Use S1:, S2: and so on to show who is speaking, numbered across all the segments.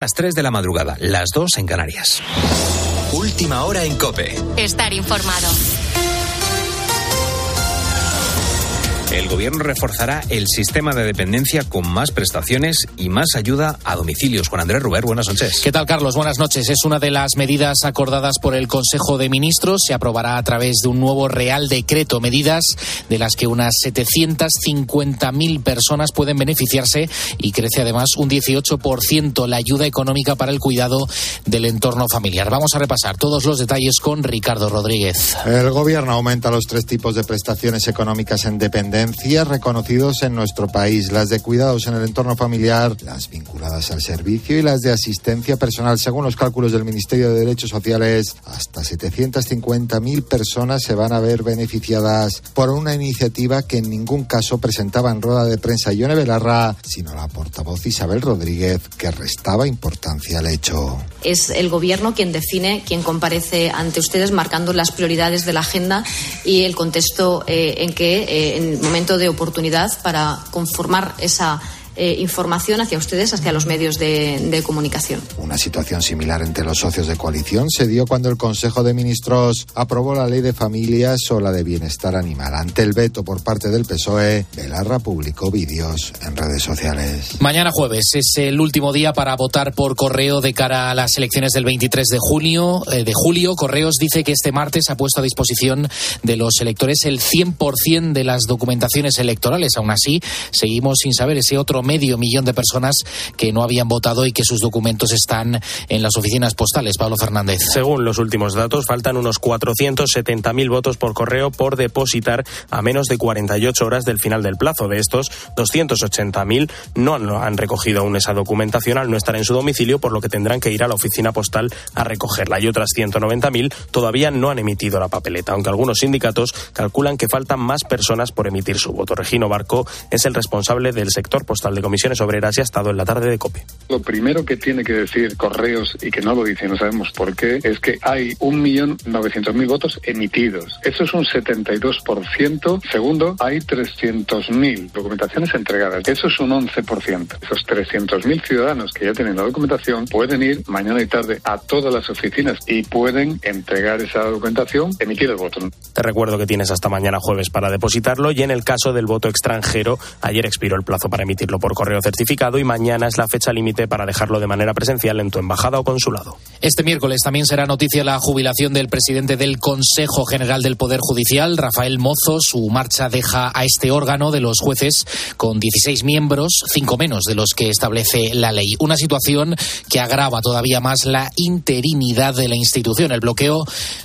S1: Las 3 de la madrugada, las 2 en Canarias.
S2: Última hora en Cope.
S3: Estar informado.
S1: El gobierno reforzará el sistema de dependencia con más prestaciones y más ayuda a domicilios. Juan Andrés Ruber, buenas noches.
S4: ¿Qué tal, Carlos? Buenas noches. Es una de las medidas acordadas por el Consejo de Ministros. Se aprobará a través de un nuevo Real Decreto, medidas de las que unas 750.000 personas pueden beneficiarse y crece además un 18% la ayuda económica para el cuidado del entorno familiar. Vamos a repasar todos los detalles con Ricardo Rodríguez.
S5: El gobierno aumenta los tres tipos de prestaciones económicas en dependencia reconocidos en nuestro país, las de cuidados en el entorno familiar, las vinculadas al servicio y las de asistencia personal. Según los cálculos del Ministerio de Derechos Sociales, hasta 750.000 personas se van a ver beneficiadas por una iniciativa que en ningún caso presentaba en rueda de prensa Yone Belarra, sino la portavoz Isabel Rodríguez, que restaba importancia al hecho.
S6: Es el gobierno quien define, quien comparece ante ustedes, marcando las prioridades de la agenda y el contexto eh, en que eh, en momento de oportunidad para conformar esa eh, información hacia ustedes, hacia los medios de, comunicación.
S5: Una situación similar entre los socios de coalición se dio cuando el Consejo de Ministros aprobó la ley de familias o la de bienestar animal. Ante el veto por parte del PSOE, Belarra publicó vídeos en redes sociales.
S4: Mañana jueves es el último día para votar por correo de cara a las elecciones del 23 de junio. Eh, de julio, Correos dice que este martes ha puesto a disposición de los electores el 100% de las documentaciones electorales. Aún así, seguimos sin saber ese otro medio millón de personas que no habían votado y que sus documentos están en las oficinas postales. Pablo Fernández.
S7: Según los últimos datos, faltan unos 470.000 votos por correo por depositar a menos de 48 horas del final del plazo. De estos, 280.000 no han recogido aún esa documentación al no estar en su domicilio, por lo que tendrán que ir a la oficina postal a recogerla. Y otras 190.000 todavía no han emitido la papeleta, aunque algunos sindicatos calculan que faltan más personas por emitir su voto. Regino Barco es el responsable del sector postal de comisiones obreras y ha estado en la tarde de COPE.
S8: Lo primero que tiene que decir Correos y que no lo dice, no sabemos por qué, es que hay 1.900.000 votos emitidos. Eso es un 72%. Segundo, hay 300.000 documentaciones entregadas. Eso es un 11%. Esos 300.000 ciudadanos que ya tienen la documentación pueden ir mañana y tarde a todas las oficinas y pueden entregar esa documentación, emitir el voto.
S7: Te recuerdo que tienes hasta mañana jueves para depositarlo y en el caso del voto extranjero, ayer expiró el plazo para emitirlo por correo certificado y mañana es la fecha límite para dejarlo de manera presencial en tu embajada o consulado.
S4: Este miércoles también será noticia la jubilación del presidente del Consejo General del Poder Judicial, Rafael Mozo. Su marcha deja a este órgano de los jueces con 16 miembros, cinco menos de los que establece la ley. Una situación que agrava todavía más la interinidad de la institución. El bloqueo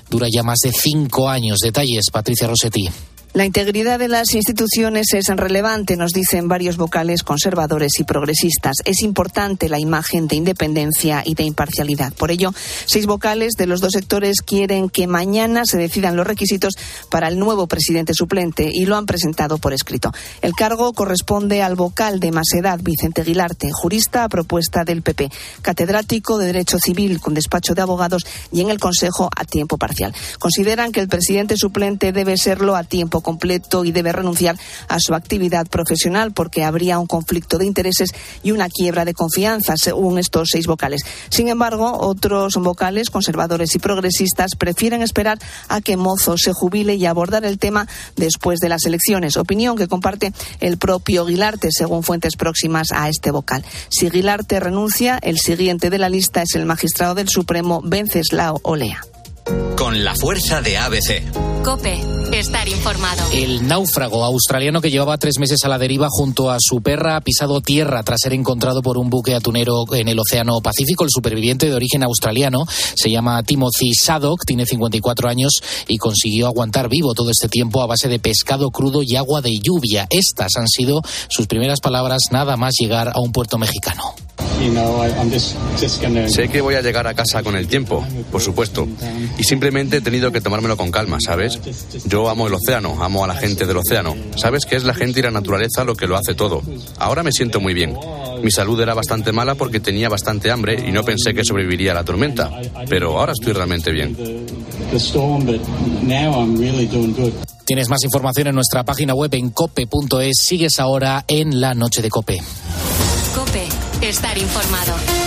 S4: dura ya más de cinco años. Detalles, Patricia Rossetti.
S9: La integridad de las instituciones es relevante, nos dicen varios vocales conservadores y progresistas. Es importante la imagen de independencia y de imparcialidad. Por ello, seis vocales de los dos sectores quieren que mañana se decidan los requisitos para el nuevo presidente suplente y lo han presentado por escrito. El cargo corresponde al vocal de más edad, Vicente Aguilarte, jurista a propuesta del PP, catedrático de Derecho Civil con despacho de abogados y en el Consejo a tiempo parcial. Consideran que el presidente suplente debe serlo a tiempo completo y debe renunciar a su actividad profesional porque habría un conflicto de intereses y una quiebra de confianza, según estos seis vocales. Sin embargo, otros vocales, conservadores y progresistas, prefieren esperar a que Mozo se jubile y abordar el tema después de las elecciones. Opinión que comparte el propio Guilarte, según fuentes próximas a este vocal. Si Guilarte renuncia, el siguiente de la lista es el magistrado del Supremo, Venceslao Olea.
S2: Con la fuerza de ABC.
S3: Cope, estar informado.
S4: El náufrago australiano que llevaba tres meses a la deriva junto a su perra ha pisado tierra tras ser encontrado por un buque atunero en el Océano Pacífico. El superviviente de origen australiano se llama Timothy Sadok, tiene 54 años y consiguió aguantar vivo todo este tiempo a base de pescado crudo y agua de lluvia. Estas han sido sus primeras palabras nada más llegar a un puerto mexicano.
S10: Sé que voy a llegar a casa con el tiempo, por supuesto, y simplemente he tenido que tomármelo con calma, ¿sabes? Yo amo el océano, amo a la gente del océano. ¿Sabes que es la gente y la naturaleza lo que lo hace todo? Ahora me siento muy bien. Mi salud era bastante mala porque tenía bastante hambre y no pensé que sobreviviría a la tormenta, pero ahora estoy realmente bien.
S4: Tienes más información en nuestra página web en cope.es. Sigues ahora en la noche de cope.
S3: Cope, estar informado.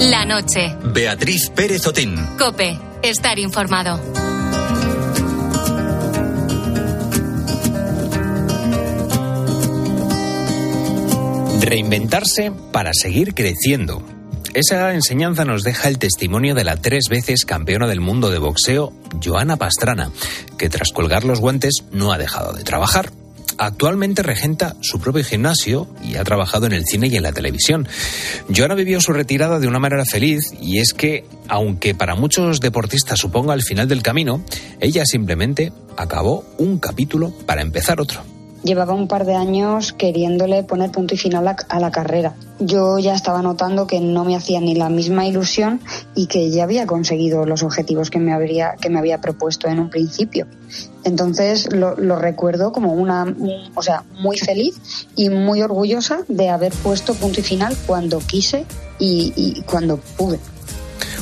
S3: La noche.
S2: Beatriz Pérez Otín.
S3: Cope. Estar informado.
S1: Reinventarse para seguir creciendo. Esa enseñanza nos deja el testimonio de la tres veces campeona del mundo de boxeo, Joana Pastrana, que tras colgar los guantes no ha dejado de trabajar. Actualmente regenta su propio gimnasio y ha trabajado en el cine y en la televisión. Joana vivió su retirada de una manera feliz y es que, aunque para muchos deportistas suponga el final del camino, ella simplemente acabó un capítulo para empezar otro
S11: llevaba un par de años queriéndole poner punto y final a, la carrera. Yo ya estaba notando que no me hacía ni la misma ilusión y que ya había conseguido los objetivos que me, habría, que me había propuesto en un principio. Entonces lo, recuerdo como una, o sea, muy feliz y muy orgullosa de haber puesto punto y final cuando quise y cuando pude.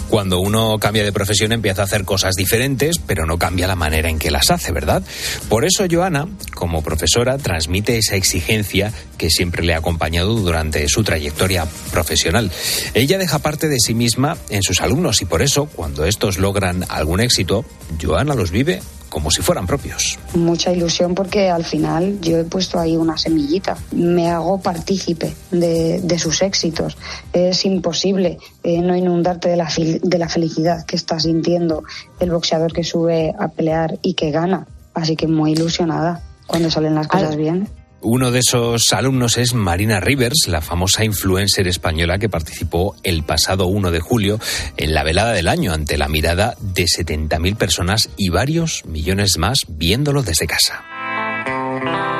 S1: Cuando uno cambia de profesión empieza a hacer cosas diferentes, pero no cambia la manera en que las hace, ¿verdad? Por eso Joana, como profesora, transmite esa exigencia que siempre le ha acompañado durante su trayectoria profesional. Ella deja parte de sí misma en sus alumnos y por eso, cuando estos logran algún éxito, Joana los vive como si fueran propios.
S11: Mucha ilusión porque al final yo he puesto ahí una semillita. Me hago partícipe de, sus éxitos. Es imposible eh, no inundarte de la, de la felicidad que está sintiendo el boxeador que sube a pelear y que gana. Así que muy ilusionada cuando salen las cosas bien.
S1: Uno de esos alumnos es Marina Rivers, la famosa influencer española que participó el pasado 1 de julio en la velada del año ante la mirada de 70.000 personas y varios millones más viéndolo desde casa.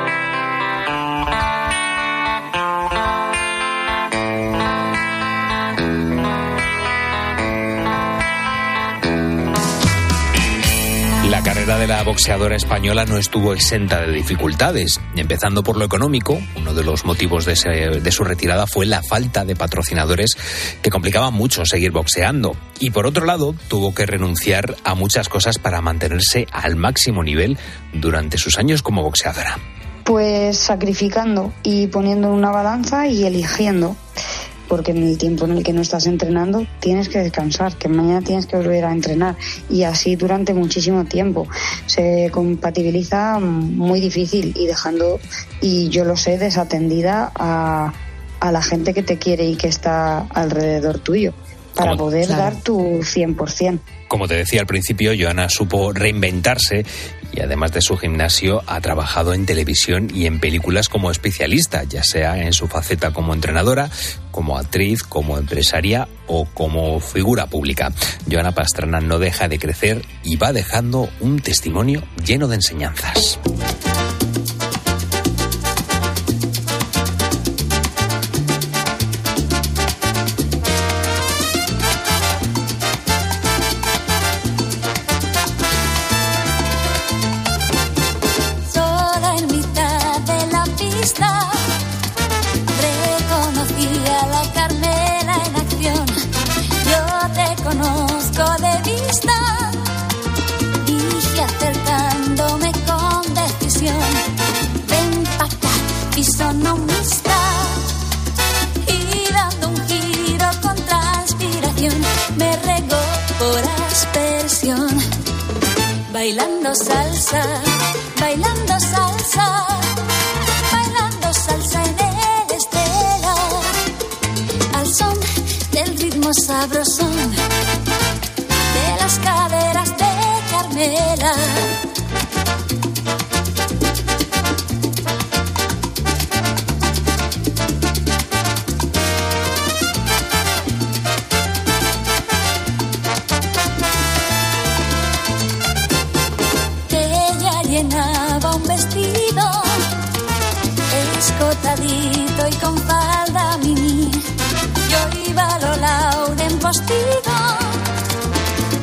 S1: La boxeadora española no estuvo exenta de dificultades, empezando por lo económico. Uno de los motivos de, su retirada fue la falta de patrocinadores que complicaba mucho seguir boxeando. Y por otro lado, tuvo que renunciar a muchas cosas para mantenerse al máximo nivel durante sus años como boxeadora.
S11: Pues sacrificando y poniendo en una balanza y eligiendo porque en el tiempo en el que no estás entrenando tienes que descansar, que mañana tienes que volver a entrenar y así durante muchísimo tiempo. Se compatibiliza muy difícil y dejando, y yo lo sé, desatendida a, a la gente que te quiere y que está alrededor tuyo para poder dar tu 100%.
S1: Como te decía al principio, Joana supo reinventarse y además de su gimnasio ha trabajado en televisión y en películas como especialista, ya sea en su faceta como entrenadora, como actriz, como empresaria o como figura pública. Joana Pastrana no deja de crecer y va dejando un testimonio lleno de enseñanzas.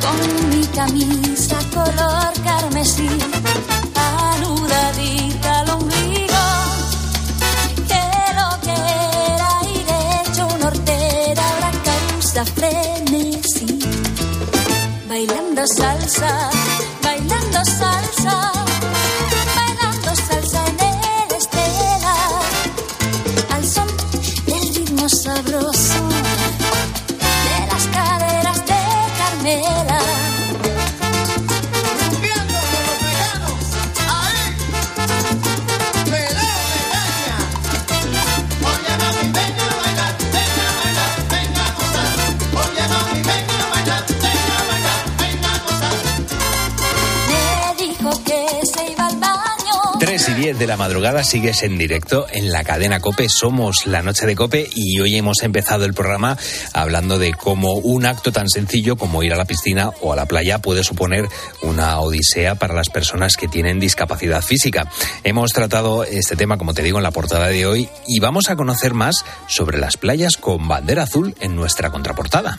S12: Con mi camisa color carmesí, anudadita al ombligo. Que lo que era ir hecho un hortera ahora causa frenesí. Bailando salsa, bailando salsa
S1: 10 de la madrugada sigues en directo en la cadena Cope. Somos la noche de Cope y hoy hemos empezado el programa hablando de cómo un acto tan sencillo como ir a la piscina o a la playa puede suponer una odisea para las personas que tienen discapacidad física. Hemos tratado este tema, como te digo, en la portada de hoy y vamos a conocer más sobre las playas con bandera azul en nuestra contraportada.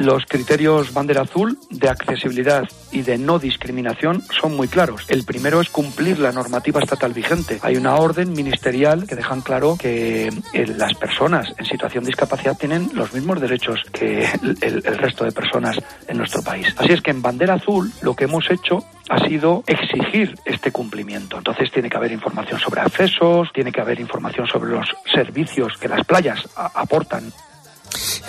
S13: Los criterios bandera azul de accesibilidad y de no discriminación son muy claros. El primero es cumplir la normativa estatal vigente. Hay una orden ministerial que dejan claro que eh, las personas en situación de discapacidad tienen los mismos derechos que el, el resto de personas en nuestro país. Así es que en bandera azul lo que hemos hecho ha sido exigir este cumplimiento. Entonces tiene que haber información sobre accesos, tiene que haber información sobre los servicios que las playas aportan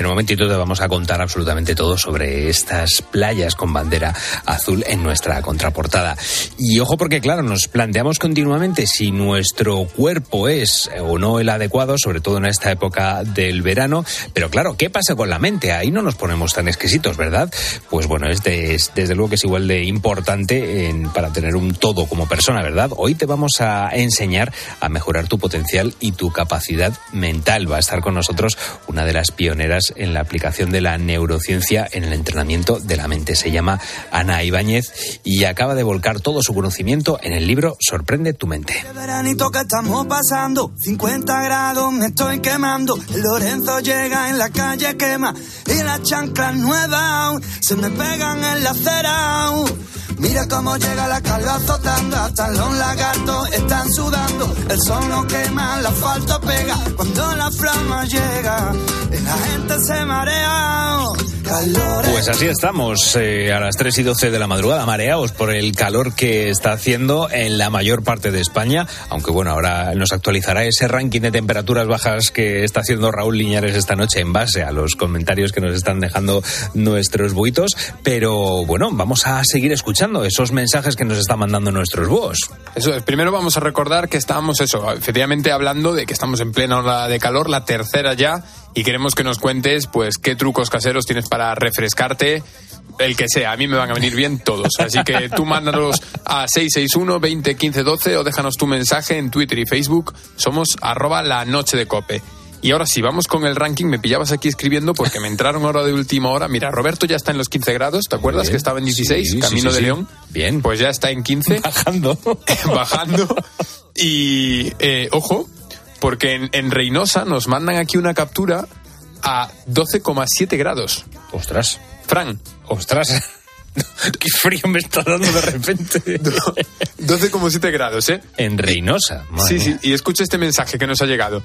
S1: en un momentito te vamos a contar absolutamente todo sobre estas playas con bandera azul en nuestra contraportada. Y ojo porque, claro, nos planteamos continuamente si nuestro cuerpo es o no el adecuado, sobre todo en esta época del verano. Pero claro, ¿qué pasa con la mente? Ahí no nos ponemos tan exquisitos, ¿verdad? Pues bueno, este es, desde luego que es igual de importante para tener un todo como persona, ¿verdad? Hoy te vamos a enseñar a mejorar tu potencial y tu capacidad mental. Va a estar con nosotros una de las pioneras en la aplicación de la neurociencia en el entrenamiento de la mente. Se llama Ana Ibáñez y acaba de volcar todo su conocimiento en el libro Sorprende tu mente.
S14: veranito que estamos pasando, 50 grados me estoy quemando. El Lorenzo llega en la calle quema y las chanclas nuevas se me pegan en la acera. Mira cómo llega la calva azotando, hasta los lagartos están sudando. El sol no quema, el asfalto pega. Cuando la flama llega, la gente se marea.
S1: Pues así estamos, eh, a las 3 y 12 de la madrugada, mareados por el calor que está haciendo en la mayor parte de España, aunque bueno, ahora nos actualizará ese ranking de temperaturas bajas que está haciendo Raúl Liñares esta noche en base a los comentarios que nos están dejando nuestros buitos, pero bueno, vamos a seguir escuchando esos mensajes que nos están mandando nuestros búhos.
S15: Eso es, primero vamos a recordar que estamos, eso, efectivamente hablando de que estamos en plena hora de calor, la tercera ya, y queremos que nos cuentes, pues, qué trucos caseros tienes para refrescarte. El que sea, a mí me van a venir bien todos. Así que tú mándanos a 661 20 15 12 o déjanos tu mensaje en Twitter y Facebook. Somos arroba la noche de cope. Y ahora sí, vamos con el ranking. Me pillabas aquí escribiendo porque me entraron ahora de última hora. Mira, Roberto ya está en los 15 grados. ¿Te acuerdas que estaba en 16? Camino de León.
S1: Bien.
S15: Pues ya está en 15.
S1: Bajando.
S15: Bajando. Y, eh, ojo, porque en, en Reynosa nos mandan aquí una captura a 12,7 grados.
S1: Ostras.
S15: Fran.
S1: Ostras. Qué frío me está dando de repente.
S15: 12,7 grados, ¿eh?
S1: En Reynosa.
S15: Sí, sí. Y escucha este mensaje que nos ha llegado.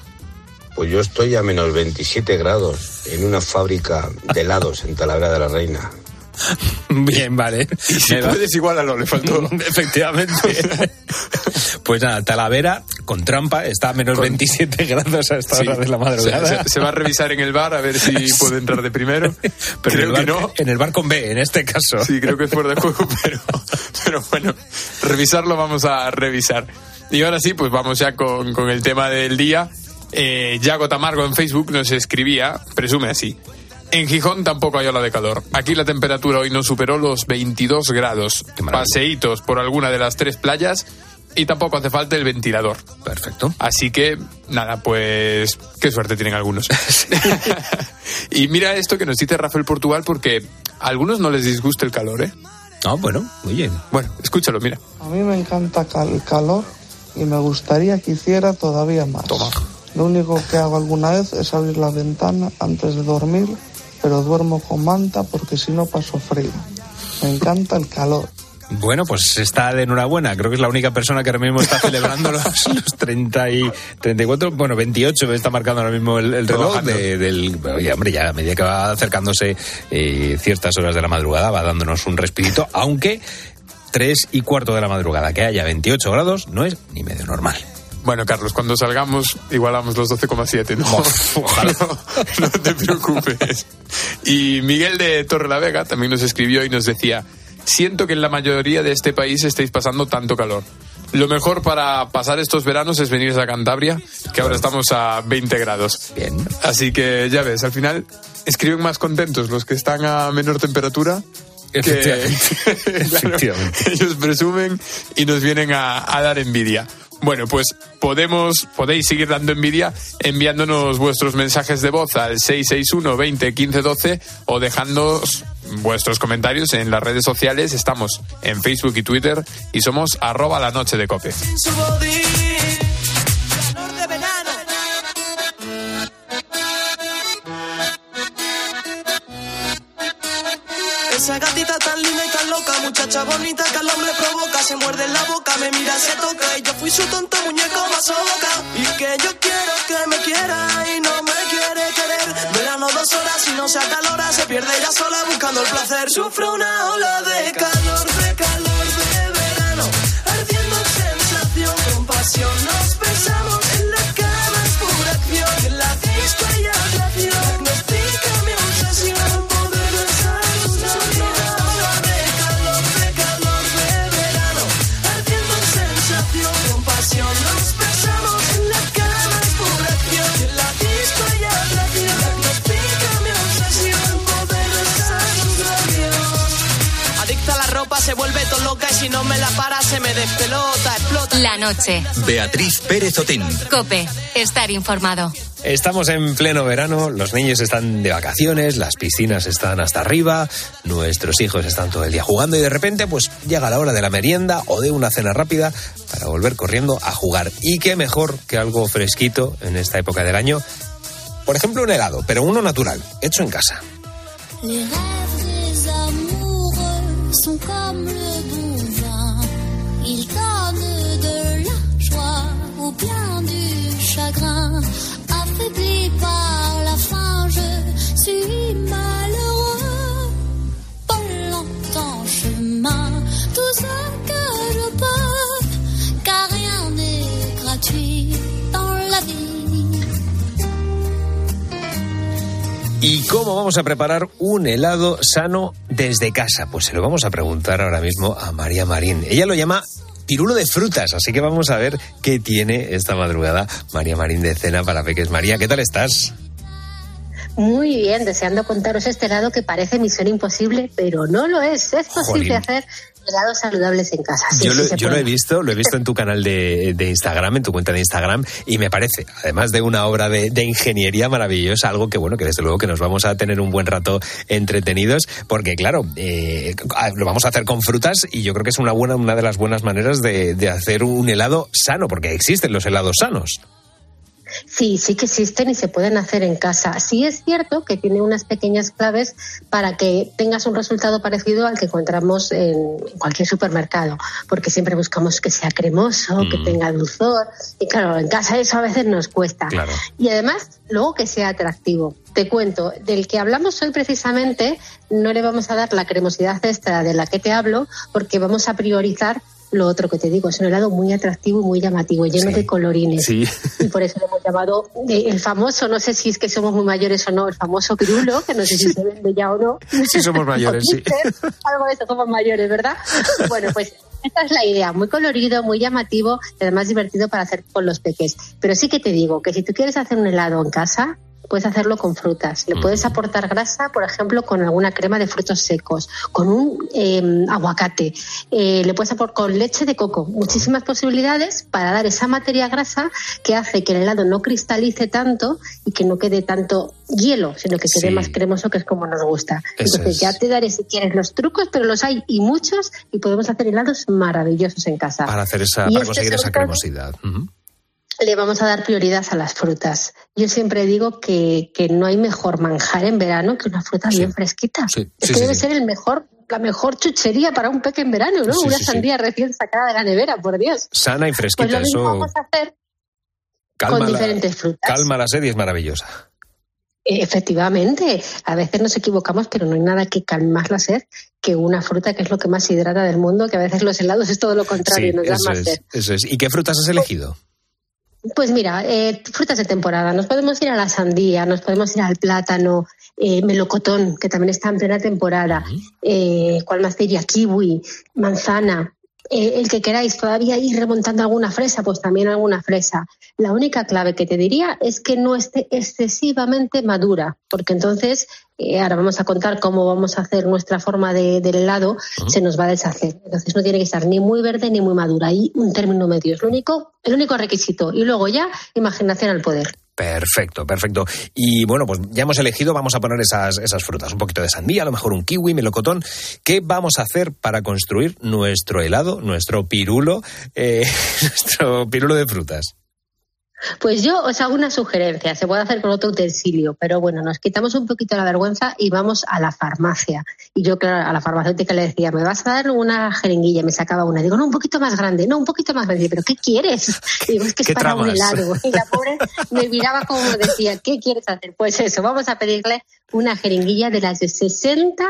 S16: Pues yo estoy a menos 27 grados en una fábrica de helados en Talavera de la Reina.
S1: Bien, vale.
S15: Y si puedes igualarlo, le faltó.
S1: Efectivamente. pues nada, Talavera, con trampa, está a menos 27 grados a esta
S15: Sí.
S1: hora de la madrugada.
S15: Se, se- se va a revisar en el bar a ver si puede entrar de primero.
S1: Pero
S15: creo
S1: bar,
S15: que no.
S1: en el bar con B, en este caso.
S15: Sí, creo que es fuera de juego, pero, pero bueno, revisarlo vamos a revisar. Y ahora sí, pues vamos ya con, con el tema del día. Eh, Yago Tamargo en Facebook nos escribía, presume así. En Gijón tampoco hay ola de calor. Aquí la temperatura hoy no superó los 22 grados. Paseitos por alguna de las tres playas y tampoco hace falta el ventilador.
S1: Perfecto.
S15: Así que, nada, pues qué suerte tienen algunos. y mira esto que nos dice Rafael Portugal porque a algunos no les disgusta el calor, ¿eh?
S1: No, bueno, oye.
S15: Bueno, escúchalo, mira.
S17: A mí me encanta el calor y me gustaría que hiciera todavía más. Lo único que hago alguna vez es abrir la ventana antes de dormir, pero duermo con manta porque si no paso frío. Me encanta el calor.
S1: Bueno, pues está de enhorabuena. Creo que es la única persona que ahora mismo está celebrando los, los 30 y 34, bueno, 28 me está marcando ahora mismo el, el reloj de- del... Oye, hombre, ya a medida que va acercándose eh, ciertas horas de la madrugada va dándonos un respirito, aunque 3 y cuarto de la madrugada que haya 28 grados no es ni medio normal.
S15: Bueno, Carlos, cuando salgamos igualamos los 12,7, ¿no? no, no te preocupes. Y Miguel de Torrelavega también nos escribió y nos decía, siento que en la mayoría de este país estáis pasando tanto calor. Lo mejor para pasar estos veranos es venirse a Cantabria, que ahora estamos a 20 grados.
S1: Bien.
S15: Así que ya ves, al final escriben más contentos los que están a menor temperatura Efectivamente. ellos presumen y nos vienen a, a dar envidia. Bueno, pues podemos, podéis seguir dando envidia enviándonos vuestros mensajes de voz al 661 20 15 12 o dejándonos vuestros comentarios en las redes sociales. Estamos en Facebook y Twitter y somos arroba la noche de cope.
S18: Esa gatita tan linda y tan loca, muchacha bonita que al hombre provoca, se muerde en la boca, me mira, se toca y yo fui su tonto muñeco loca y que yo quiero que me quiera y no me quiere querer. Verano dos horas y no se acalora, se pierde ella sola buscando el placer. Sufro una ola de calor, de calor de verano, ardiendo sensación, con pasión no me la para se me despelota, explota.
S3: La noche.
S2: Beatriz Pérez Otín.
S3: Cope. Estar informado.
S1: Estamos en pleno verano, los niños están de vacaciones, las piscinas están hasta arriba, nuestros hijos están todo el día jugando y de repente pues llega la hora de la merienda o de una cena rápida para volver corriendo a jugar. Y qué mejor que algo fresquito en esta época del año. Por ejemplo, un helado, pero uno natural, hecho en casa.
S12: Les rêves des amoureux sont comme le. Ils donnent de la joie ou bien du chagrin. Affaibli par la faim, je suis malheureux. Pas longtemps chemin, tout ce que je peux.
S1: Cómo vamos a preparar un helado sano desde casa? Pues se lo vamos a preguntar ahora mismo a María Marín. Ella lo llama pirulo de frutas, así que vamos a ver qué tiene esta madrugada María Marín de Cena para Peques. María, ¿qué tal estás?
S19: Muy bien, deseando contaros este helado que parece misión imposible, pero no lo es. Es posible
S1: Jolín.
S19: hacer helados saludables en casa. Sí,
S1: yo lo, yo lo he visto, lo he visto en tu canal de, de Instagram, en tu cuenta de Instagram, y me parece, además de una obra de, de ingeniería maravillosa, algo que bueno, que desde luego que nos vamos a tener un buen rato entretenidos, porque claro, eh, lo vamos a hacer con frutas y yo creo que es una buena, una de las buenas maneras de, de hacer un helado sano, porque existen los helados sanos.
S19: Sí, sí que existen y se pueden hacer en casa. Sí es cierto que tiene unas pequeñas claves para que tengas un resultado parecido al que encontramos en cualquier supermercado, porque siempre buscamos que sea cremoso, que tenga dulzor, y claro, en casa eso a veces nos cuesta. Y además, luego que sea atractivo. Te cuento, del que hablamos hoy precisamente, no le vamos a dar la cremosidad extra de la que te hablo, porque vamos a priorizar lo otro que te digo, es un helado muy atractivo y muy llamativo, lleno de colorines.
S1: Sí.
S19: Y por eso lo hemos llamado eh, el famoso, no sé si es que somos muy mayores o no, el famoso pirulo, que no sé si se vende ya o no.
S1: Sí, somos mayores, sí.
S19: Algo de eso, somos mayores, ¿verdad? Bueno, pues esta es la idea, muy colorido, muy llamativo y además divertido para hacer con los peques. Pero sí que te digo que si tú quieres hacer un helado en casa, puedes hacerlo con frutas. Le puedes aportar grasa, por ejemplo, con alguna crema de frutos secos, con un eh, aguacate. Eh, le puedes aportar con leche de coco. Muchísimas posibilidades para dar esa materia grasa que hace que el helado no cristalice tanto y que no quede tanto hielo, sino que quede
S1: Sí.
S19: más cremoso, que es como nos gusta.
S1: Eso
S19: Entonces
S1: es.
S19: ya te daré si quieres los trucos, pero los hay y muchos y podemos hacer helados maravillosos en casa.
S1: Para hacer esa, para
S19: este
S1: conseguir esa cremosidad.
S19: Le vamos a dar prioridad a las frutas. Yo siempre digo que, que no hay mejor manjar en verano que una fruta bien fresquita.
S1: Sí,
S19: es
S1: sí,
S19: que
S1: sí,
S19: debe ser el mejor, la mejor chuchería para un peque en verano, ¿no? Una sandía recién sacada de la nevera, por Dios.
S1: Sana y
S19: Pues
S1: fresquita,
S19: lo mismo
S1: eso
S19: vamos a hacer
S1: calma
S19: con
S1: la,
S19: diferentes frutas.
S1: calma la sed y es maravillosa.
S19: Efectivamente, a veces nos equivocamos, pero no hay nada que calme más la sed que una fruta que es lo que más hidrata del mundo, que a veces los helados es todo lo contrario, nos da más
S1: es,
S19: sed.
S1: eso es. ¿Y qué frutas has elegido?
S19: Pues mira, eh, frutas de temporada. Nos podemos ir a la sandía, nos podemos ir al plátano, eh, melocotón, que también está en plena temporada. Eh, ¿Cuál más diría? Kiwi, manzana. Eh, el que queráis todavía ir remontando alguna fresa, pues también alguna fresa. La única clave que te diría es que no esté excesivamente madura, porque entonces, eh, ahora vamos a contar cómo vamos a hacer nuestra forma de, del helado, se nos va a deshacer. Entonces no tiene que estar ni muy verde ni muy madura. Hay un término medio, es lo único, el único requisito. Y luego ya, imaginación al poder.
S1: Perfecto, perfecto. Y bueno, pues ya hemos elegido, vamos a poner esas, esas frutas, un poquito de sandía, a lo mejor un kiwi, melocotón. ¿Qué vamos a hacer para construir nuestro helado, nuestro pirulo, eh, nuestro pirulo de frutas?
S19: Pues yo os hago una sugerencia, se puede hacer con otro utensilio, pero bueno, nos quitamos un poquito la vergüenza y vamos a la farmacia. Y yo, claro, a la farmacéutica le decía, ¿me vas a dar una jeringuilla? Me sacaba una. Digo, no, un poquito más grande, no, un poquito más grande. ¿Pero qué quieres? Digo, es que es
S1: ¿Qué
S19: para un helado. Y la pobre me miraba como decía, ¿qué quieres hacer? Pues eso, vamos a pedirle una jeringuilla de las de 60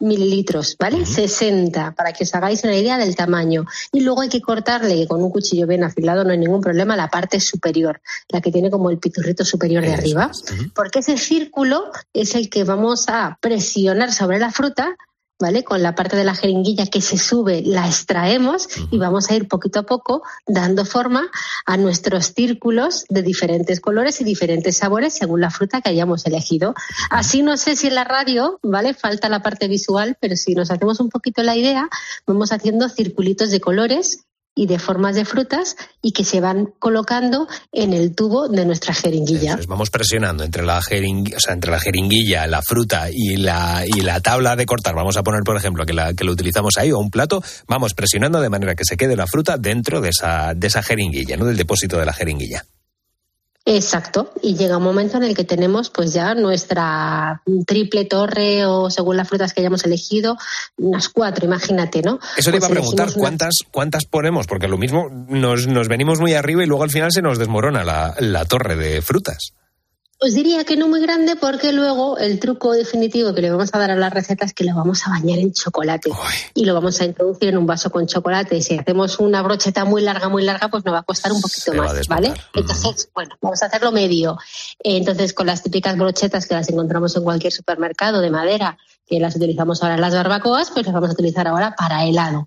S19: mililitros, ¿vale? 60, para que os hagáis una idea del tamaño. Y luego hay que cortarle con un cuchillo bien afilado, no hay ningún problema, la parte superior, la que tiene como el piturrito superior de arriba, porque ese círculo es el que vamos a presionar sobre la fruta. ¿Vale? Con la parte de la jeringuilla que se sube, la extraemos y vamos a ir poquito a poco dando forma a nuestros círculos de diferentes colores y diferentes sabores según la fruta que hayamos elegido. Así no sé si en la radio, ¿vale? Falta la parte visual, pero si nos hacemos un poquito la idea, vamos haciendo circulitos de colores y de formas de frutas y que se van colocando en el tubo de nuestra jeringuilla.
S1: Pues vamos presionando entre la, jeringuilla, o sea, entre la jeringuilla, la fruta y la, y la tabla de cortar. Vamos a poner, por ejemplo, que, la, que lo utilizamos ahí o un plato. Vamos presionando de manera que se quede la fruta dentro de esa, de esa jeringuilla, ¿no? Del depósito de la jeringuilla.
S19: Exacto, y llega un momento en el que tenemos pues ya nuestra triple torre o según las frutas que hayamos elegido, unas cuatro, imagínate, ¿no?
S1: Eso te iba a
S19: Pues
S1: preguntar,
S19: una-
S1: ¿cuántas, ¿cuántas ponemos? Porque lo mismo nos, nos venimos muy arriba y luego al final se nos desmorona la, la torre de frutas.
S19: Os diría que no muy grande porque luego el truco definitivo que le vamos a dar a las recetas es que lo vamos a bañar en chocolate y lo vamos a introducir en un vaso con chocolate. Y si hacemos una brocheta muy larga, muy larga, pues nos va a costar un poquito
S1: Se
S19: más, ¿vale? Entonces, bueno, vamos a hacerlo medio. Entonces, con las típicas brochetas que las encontramos en cualquier supermercado de madera, que las utilizamos ahora en las barbacoas, pues las vamos a utilizar ahora para helado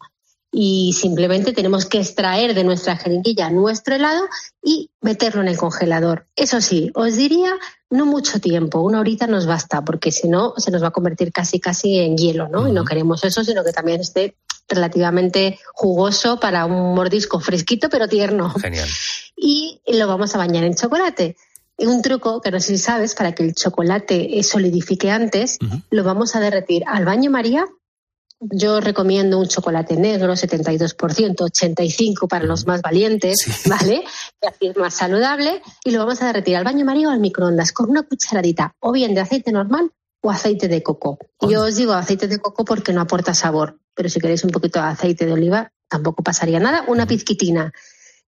S19: y simplemente tenemos que extraer de nuestra jeringuilla nuestro helado y meterlo en el congelador. Eso sí, os diría no mucho tiempo, una horita nos basta, porque si no se nos va a convertir casi casi en hielo, ¿no? Y no queremos eso, sino que también esté relativamente jugoso para un mordisco fresquito pero tierno.
S1: Genial.
S19: Y lo vamos a bañar en chocolate. Un truco que no sé si sabes, para que el chocolate eh, solidifique antes, lo vamos a derretir al baño María yo recomiendo un chocolate negro, 72%, 85% para los más valientes, ¿vale? Que así es más saludable. Y lo vamos a derretir al baño María o al microondas con una cucharadita, o bien de aceite normal o aceite de coco. Yo os digo aceite de coco porque no aporta sabor, pero si queréis un poquito de aceite de oliva, tampoco pasaría nada. Una pizquitina.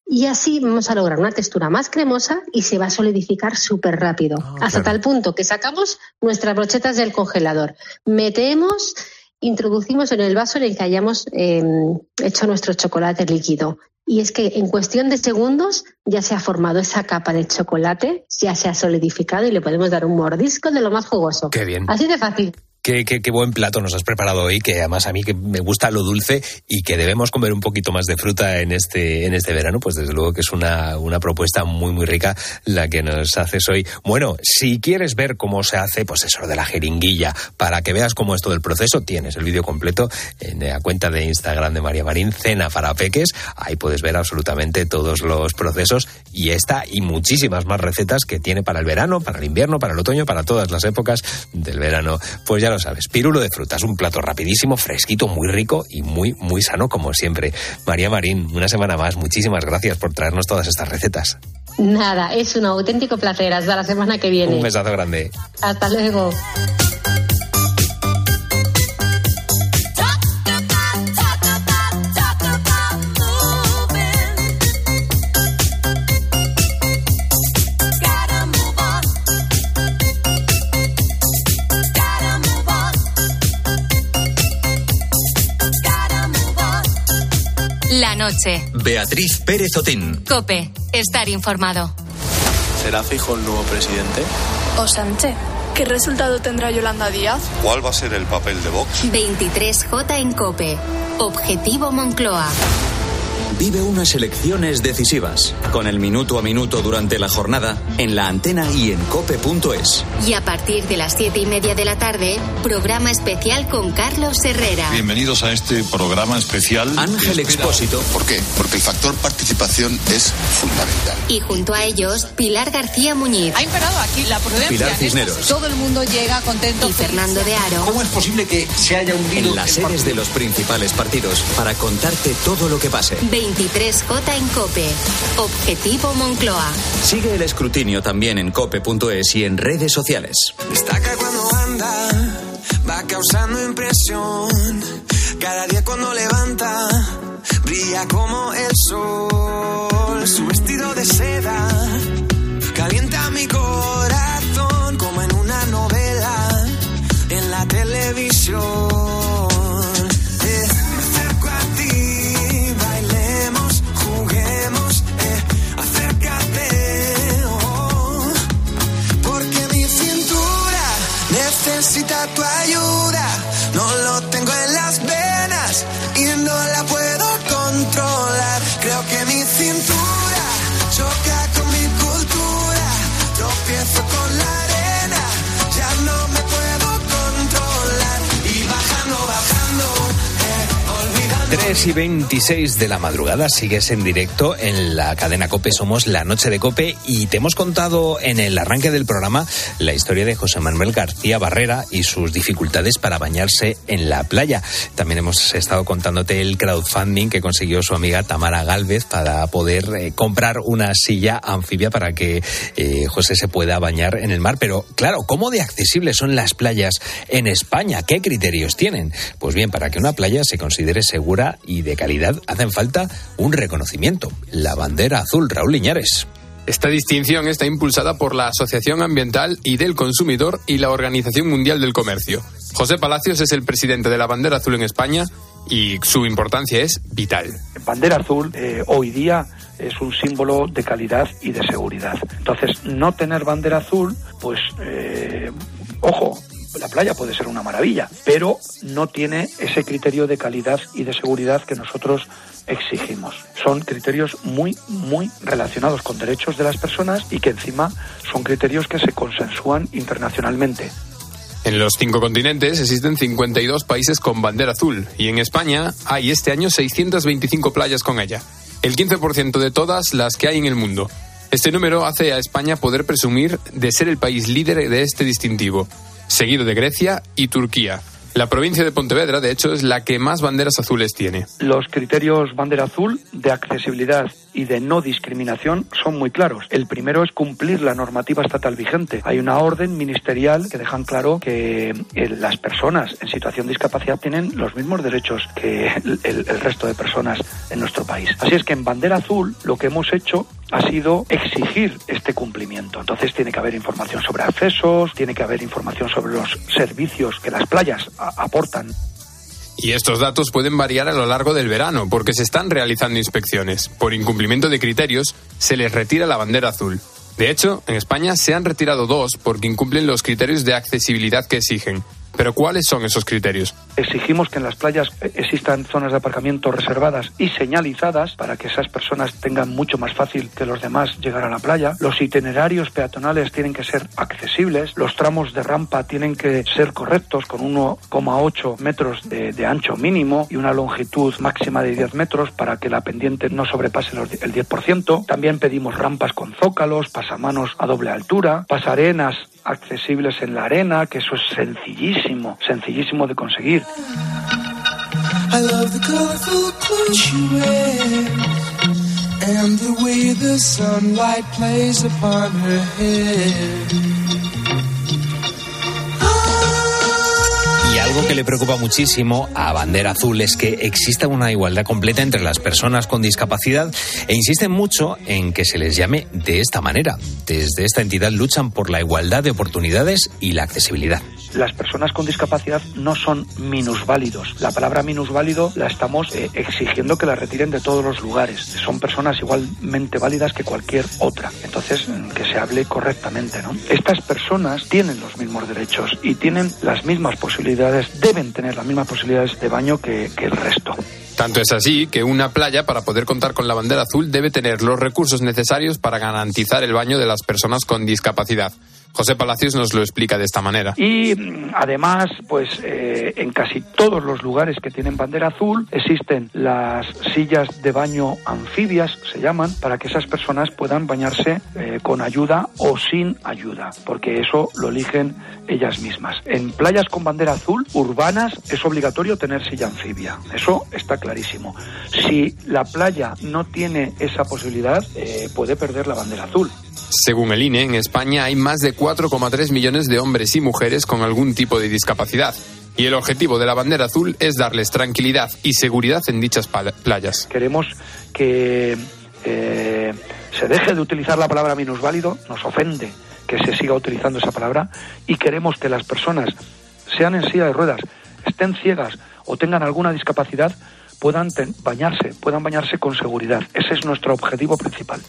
S19: Y así vamos a lograr una textura más cremosa y se va a solidificar súper rápido. hasta tal punto que sacamos nuestras brochetas del congelador. Metemos introducimos en el vaso en el que hayamos eh, hecho nuestro chocolate líquido. Y es que en cuestión de segundos ya se ha formado esa capa de chocolate, ya se ha solidificado y le podemos dar un mordisco de lo más jugoso.
S1: Qué bien.
S19: Así de fácil.
S1: Qué, qué, buen plato nos has preparado hoy, que además a mí que me gusta lo dulce y que debemos comer un poquito más de fruta en este, en este verano, pues desde luego que es una, una propuesta muy, muy rica la que nos haces hoy. Bueno, si quieres ver cómo se hace, pues eso de la jeringuilla, para que veas cómo es todo el proceso, tienes el vídeo completo en la cuenta de Instagram de María Marín, Cena para Peques. Ahí puedes ver absolutamente todos los procesos y esta y muchísimas más recetas que tiene para el verano, para el invierno, para el otoño, para todas las épocas del verano. Pues ya lo sabes, pirulo de frutas, un plato rapidísimo, fresquito, muy rico y muy, muy sano como siempre. María Marín, una semana más, muchísimas gracias por traernos todas estas recetas.
S19: Nada, es un auténtico placer. Hasta la semana que viene.
S1: Un besazo grande.
S19: Hasta luego.
S3: Noche.
S2: Beatriz Pérez Otín.
S3: Cope. Estar informado.
S20: ¿Será fijo el nuevo presidente?
S21: O Sánchez.
S20: ¿Qué resultado tendrá Yolanda Díaz?
S21: ¿Cuál va a ser el papel de Vox?
S3: 23J en Cope. Objetivo Moncloa.
S2: Vive unas elecciones decisivas, con el minuto a minuto durante la jornada, en la antena y en cope.es.
S3: Y a partir de las siete y media de la tarde, programa especial con Carlos Herrera.
S21: Bienvenidos a este programa especial.
S2: Ángel Expósito.
S21: ¿Por qué? Porque el factor participación es fundamental.
S3: Y junto a ellos, Pilar García Muñiz.
S22: Ha imperado aquí la prudencia.
S2: Pilar Cisneros.
S22: Todo el mundo llega contento.
S3: Y Fernando de Aro.
S2: ¿Cómo es posible que se haya hundido en las sedes de los principales partidos para contarte todo lo que pase?
S3: 23J en Cope. Objetivo Moncloa.
S2: Sigue el escrutinio también en cope.es y en redes sociales.
S14: Destaca cuando anda, va causando impresión. Cada día cuando levanta, brilla como el sol. Su vestido de seda calienta mi corazón y
S1: 26 de la madrugada sigues en directo en la cadena Cope. Somos la noche de Cope y te hemos contado en el arranque del programa la historia de José Manuel García Barrera y sus dificultades para bañarse en la playa. También hemos estado contándote el crowdfunding que consiguió su amiga Tamara Galvez para poder eh, comprar una silla anfibia para que eh, José se pueda bañar en el mar. Pero claro, ¿cómo de accesibles son las playas en España? ¿Qué criterios tienen? Pues bien, para que una playa se considere segura de calidad hacen falta un reconocimiento, la bandera azul, Raúl Liñares.
S15: Esta distinción está impulsada por la Asociación Ambiental y del Consumidor y la Organización Mundial del Comercio. José Palacios es el presidente de la bandera azul en España y su importancia es vital.
S13: Bandera azul eh, hoy día es un símbolo de calidad y de seguridad. Entonces, no tener bandera azul, pues, eh, ojo, la playa puede ser una maravilla, pero no tiene ese criterio de calidad y de seguridad que nosotros exigimos. Son criterios muy, muy relacionados con derechos de las personas y que encima son criterios que se consensúan internacionalmente.
S15: En los cinco continentes existen 52 países con bandera azul y en España hay este año 625 playas con ella, el 15% de todas las que hay en el mundo. Este número hace a España poder presumir de ser el país líder de este distintivo, seguido de Grecia y Turquía. La provincia de Pontevedra, de hecho, es la que más banderas azules tiene.
S13: Los criterios bandera azul de accesibilidad y de no discriminación son muy claros. El primero es cumplir la normativa estatal vigente. Hay una orden ministerial que dejan claro que eh, las personas en situación de discapacidad tienen los mismos derechos que el, el- resto de personas en nuestro país. Así es que en bandera azul lo que hemos hecho ha sido exigir este cumplimiento. Entonces tiene que haber información sobre accesos, tiene que haber información sobre los servicios que las playas aportan
S15: Y estos datos pueden variar a lo largo del verano porque se están realizando inspecciones. Por incumplimiento de criterios, se les retira la bandera azul. De hecho, en España se han retirado dos porque incumplen los criterios de accesibilidad que exigen. Pero ¿cuáles son esos criterios?
S13: Exigimos que en las playas existan zonas de aparcamiento reservadas y señalizadas para que esas personas tengan mucho más fácil que los demás llegar a la playa. Los itinerarios peatonales tienen que ser accesibles. Los tramos de rampa tienen que ser correctos con 1,8 metros de, de ancho mínimo y una longitud máxima de 10 metros para que la pendiente no sobrepase los- el 10%. También pedimos rampas con zócalos, pasamanos a doble altura, pasarenas accesibles en la arena, que eso es sencillísimo, sencillísimo de conseguir.
S14: And the way the sunlight plays upon her hair.
S1: Algo que le preocupa muchísimo a Bandera Azul es que exista una igualdad completa entre las personas con discapacidad e insisten mucho en que se les llame de esta manera. Desde esta entidad luchan por la igualdad de oportunidades y la accesibilidad.
S13: las personas con discapacidad no son minusválidos. La palabra minusválido la estamos eh, exigiendo que la retiren de todos los lugares. Son personas igualmente válidas que cualquier otra. Entonces, mm, que se hable correctamente, ¿no? Estas personas tienen los mismos derechos y tienen las mismas posibilidades, deben tener las mismas posibilidades de baño que, que el resto.
S15: Tanto es así que una playa, para poder contar con la bandera azul, debe tener los recursos necesarios para garantizar el baño de las personas con discapacidad. José Palacios nos lo explica de esta manera.
S13: Y además, pues eh, en casi todos los lugares que tienen bandera azul existen las sillas de baño anfibias, se llaman, para que esas personas puedan bañarse eh, con ayuda o sin ayuda, porque eso lo eligen ellas mismas. En playas con bandera azul, urbanas, es obligatorio tener silla anfibia. Eso está clarísimo. Si la playa no tiene esa posibilidad, eh, puede perder la bandera azul.
S15: Según el INE, en España hay más de 4,3 millones de hombres y mujeres con algún tipo de discapacidad. Y el objetivo de la bandera azul es darles tranquilidad y seguridad en dichas playas.
S13: Queremos que eh, se deje de utilizar la palabra minusválido, nos ofende que se siga utilizando esa palabra y queremos que las personas, sean en silla de ruedas, estén ciegas o tengan alguna discapacidad, puedan bañarse, puedan bañarse con seguridad. Ese es nuestro objetivo principal.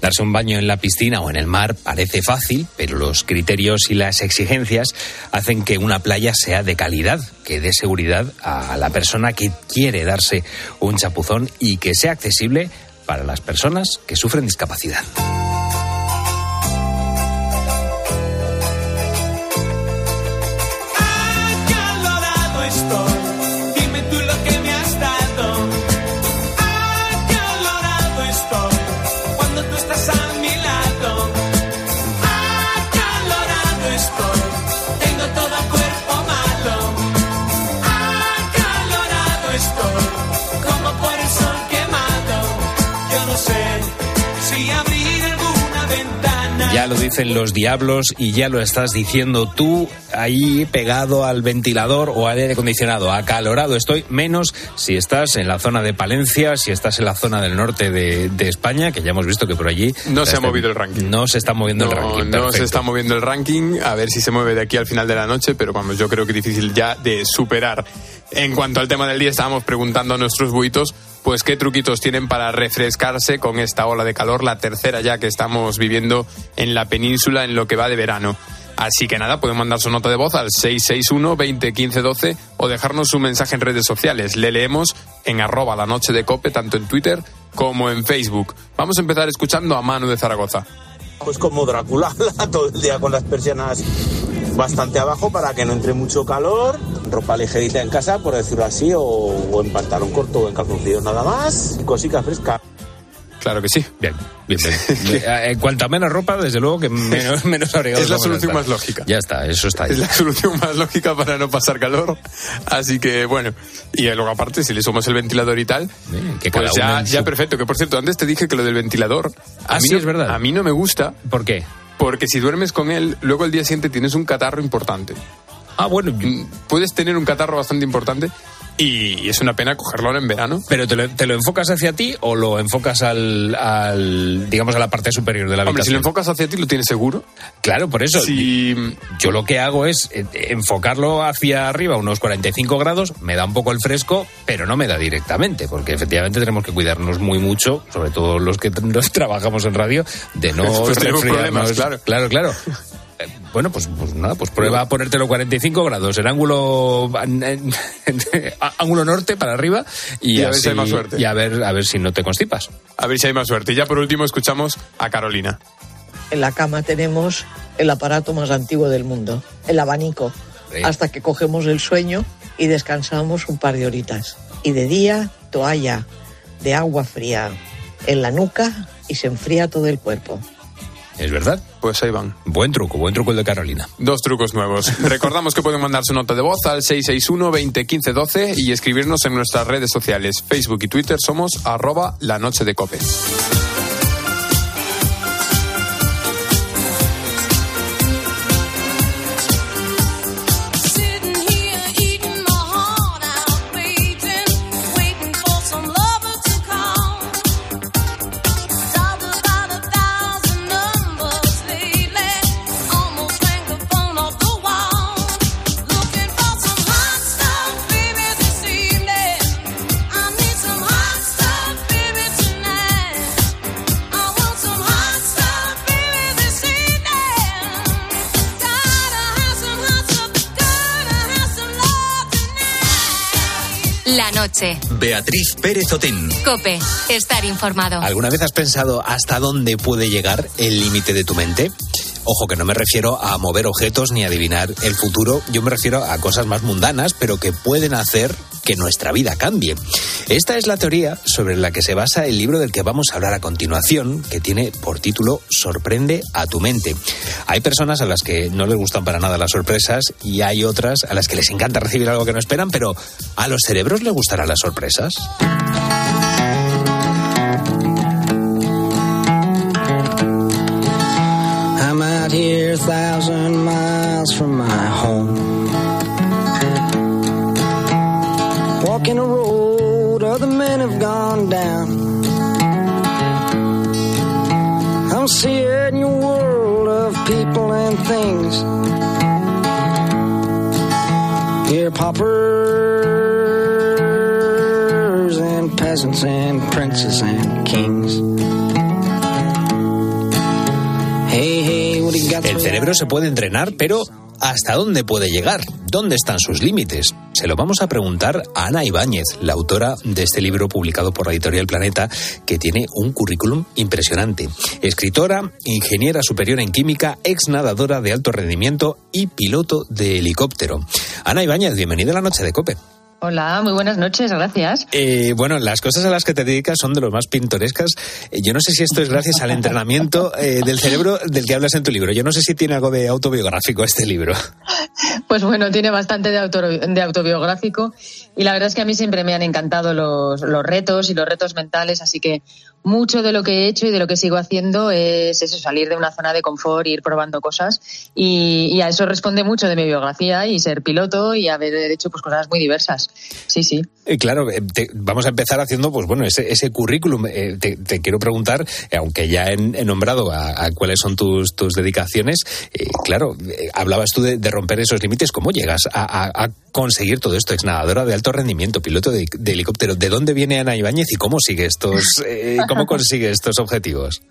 S1: Darse un baño en la piscina o en el mar parece fácil, pero los criterios y las exigencias hacen que una playa sea de calidad, que dé seguridad a la persona que quiere darse un chapuzón y que sea accesible para las personas que sufren discapacidad. Ya lo dicen los diablos y ya lo estás diciendo tú ahí pegado al ventilador o al aire acondicionado. Acalorado estoy, menos si estás en la zona de Palencia, si estás en la zona del norte de, de España, que ya hemos visto que por allí...
S15: No se ha
S1: está-
S15: movido el ranking.
S1: No se está moviendo el ranking.
S15: no se está moviendo el ranking, a ver si se mueve de aquí al final de la noche, pero vamos, yo creo que difícil ya de superar. En cuanto al tema del día, estábamos preguntando a nuestros buitos, pues qué truquitos tienen para refrescarse con esta ola de calor, la tercera ya que estamos viviendo en la península en lo que va de verano. Así que nada, pueden mandar su nota de voz al 661 20 15 12 o dejarnos su mensaje en redes sociales. Le leemos en arroba la noche de cope, tanto en Twitter como en Facebook. Vamos a empezar escuchando a Manu de Zaragoza.
S23: Pues como Drácula, todo el día con las persianas bastante abajo para que no entre mucho calor, ropa ligerita en casa, por decirlo así, o, o en pantalón corto o en calzoncillos nada más, y cositas frescas.
S15: Claro que sí.
S1: Bien, bien, bien. Eh, En cuanto a menos ropa, desde luego que menos, menos abrigados
S15: Es la solución más lógica.
S1: Ya está, eso está ahí.
S15: Es la solución más lógica para no pasar calor. Así que bueno. Y luego aparte, si le sumas el ventilador y tal,
S1: que cada
S15: pues ya,
S1: en
S15: ya
S1: su-
S15: perfecto. Que por cierto, antes te dije que lo del ventilador. A
S1: Ah,
S15: mí no-
S1: es verdad.
S15: A mí no me gusta.
S1: ¿Por qué?
S15: Porque si duermes con él, luego el día siguiente tienes un catarro importante.
S1: Ah, bueno.
S15: Puedes tener un catarro bastante importante y es una pena cogerlo ahora en verano.
S1: ¿Pero te lo, te lo enfocas hacia ti o lo enfocas al, al, digamos, a la parte superior de la
S15: Hombre, si
S1: habitación?
S15: lo enfocas hacia ti, lo tienes seguro.
S1: Claro, por eso.
S15: Si-
S1: Yo lo que hago es eh, enfocarlo hacia arriba, unos 45 grados, me da un poco el fresco, pero no me da directamente, porque efectivamente tenemos que cuidarnos muy mucho, sobre todo los que nos trabajamos en radio, de no
S15: Pues problemas, claro.
S1: Claro, claro. Eh, Bueno, pues, pues nada, pues prueba a ponértelo 45 grados, el ángulo ángulo norte para arriba y,
S15: Y a ver si hay más suerte.
S1: y a ver a ver si no te constipas.
S15: A ver si hay más suerte. Y ya por último escuchamos a Carolina.
S24: En la cama tenemos el aparato más antiguo del mundo, el abanico,
S1: Sí.
S24: hasta que cogemos el sueño y descansamos un par de horitas. Y de día, toalla de agua fría en la nuca y se enfría todo el cuerpo.
S1: ¿Es verdad?
S15: Pues ahí van.
S1: Buen truco, buen truco el de Carolina.
S15: Dos trucos nuevos. Recordamos que pueden mandar su nota de voz al 661 20 15 12 y escribirnos en nuestras redes sociales, Facebook y Twitter. Somos arroba la noche de cope.
S3: Noche.
S2: Beatriz Pérez Otín.
S3: Cope. Estar informado.
S1: ¿Alguna vez has pensado hasta dónde puede llegar el límite de tu mente? Ojo que no me refiero a mover objetos ni adivinar el futuro, yo me refiero a cosas más mundanas, pero que pueden hacer que nuestra vida cambie. Esta es la teoría sobre la que se basa el libro del que vamos a hablar a continuación, que tiene por título Sorprende a tu mente. Hay personas a las que no les gustan para nada las sorpresas y hay otras a las que les encanta recibir algo que no esperan, pero ¿a los cerebros les gustarán las sorpresas?
S25: Thousand miles from my home. Walking a road other men have gone down. I'm seeing your world of people and things. Here, paupers and peasants and princes and
S1: cerebro se puede entrenar, pero ¿hasta dónde puede llegar? ¿Dónde están sus límites? Se lo vamos a preguntar a Ana Ibáñez, la autora de este libro publicado por la editorial Planeta, que tiene un currículum impresionante. Escritora, ingeniera superior en química, ex nadadora de alto rendimiento y piloto de helicóptero. Ana Ibáñez, bienvenida a la noche de Cope.
S26: Hola, muy buenas noches, gracias.
S1: Eh, bueno, las cosas a las que te dedicas son de lo más pintorescas. Eh, yo no sé si esto es gracias al entrenamiento eh, del cerebro del que hablas en tu libro. Yo no sé si tiene algo de autobiográfico este libro.
S26: Pues bueno, tiene bastante de, auto, de autobiográfico y la verdad es que a mí siempre me han encantado los, los retos y los retos mentales, así que mucho de lo que he hecho y de lo que sigo haciendo es eso, salir de una zona de confort, ir probando cosas y, y, a eso responde mucho de mi biografía y ser piloto y haber hecho pues cosas muy diversas. Sí, sí.
S1: Eh, claro, te, vamos a empezar haciendo pues bueno ese, ese currículum. Eh, te, te, quiero preguntar, eh, aunque ya he, he nombrado a, a, cuáles son tus, tus dedicaciones, claro, hablabas tú de, de, romper esos límites. ¿Cómo llegas a, a, conseguir todo esto? Ex nadadora de alto rendimiento, piloto de, de, helicóptero. ¿De dónde viene Ana Ibáñez y cómo sigue estos ¿Cómo consigue estos objetivos?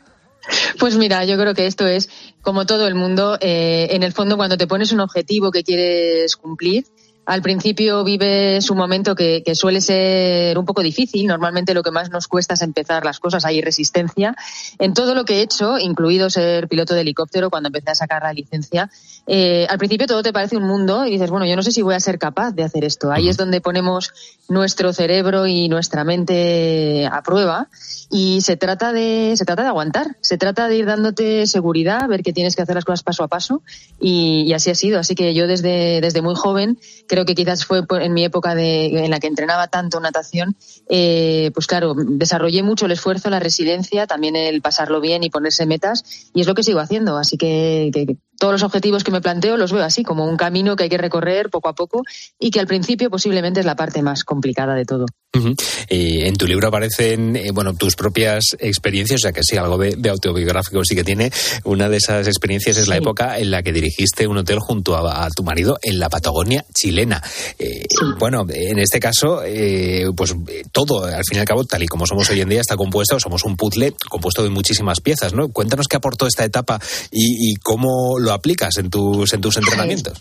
S26: Pues mira, yo creo que esto es, como todo el mundo, eh, en el fondo cuando te pones un objetivo que quieres cumplir, al principio vives un momento que, que, suele ser un poco difícil. Normalmente lo que más nos cuesta es empezar las cosas, hay resistencia. En todo lo que he hecho, incluido ser piloto de helicóptero, cuando empecé a sacar la licencia, eh, al principio todo te parece un mundo y dices, bueno, yo no sé si voy a ser capaz de hacer esto. Ahí es donde ponemos nuestro cerebro y nuestra mente a prueba y se trata de, se trata de aguantar, se trata de ir dándote seguridad, ver que tienes que hacer las cosas paso a paso y, y así ha sido. Así que yo desde, desde muy joven creo que quizás fue en mi época de, en la que entrenaba tanto natación, eh, pues claro, desarrollé mucho el esfuerzo, la resiliencia, también el pasarlo bien y ponerse metas, y es lo que sigo haciendo. Así que, que todos los objetivos que me planteo los veo así, como un camino que hay que recorrer poco a poco y que al principio posiblemente es la parte más complicada de todo.
S1: Uh -huh. eh, en tu libro aparecen, eh, bueno, tus propias experiencias, o sea que sí, algo de, de autobiográfico sí que tiene. Una de esas experiencias es sí. la época en la que dirigiste un hotel junto a, a tu marido en la Patagonia chilena. Eh, sí. Bueno, en este caso, eh, pues todo, al fin y al cabo, tal y como somos hoy en día, está compuesto, somos un puzzle compuesto de muchísimas piezas, ¿no? Cuéntanos qué aportó esta etapa y, y cómo lo aplicas en tus, en tus entrenamientos.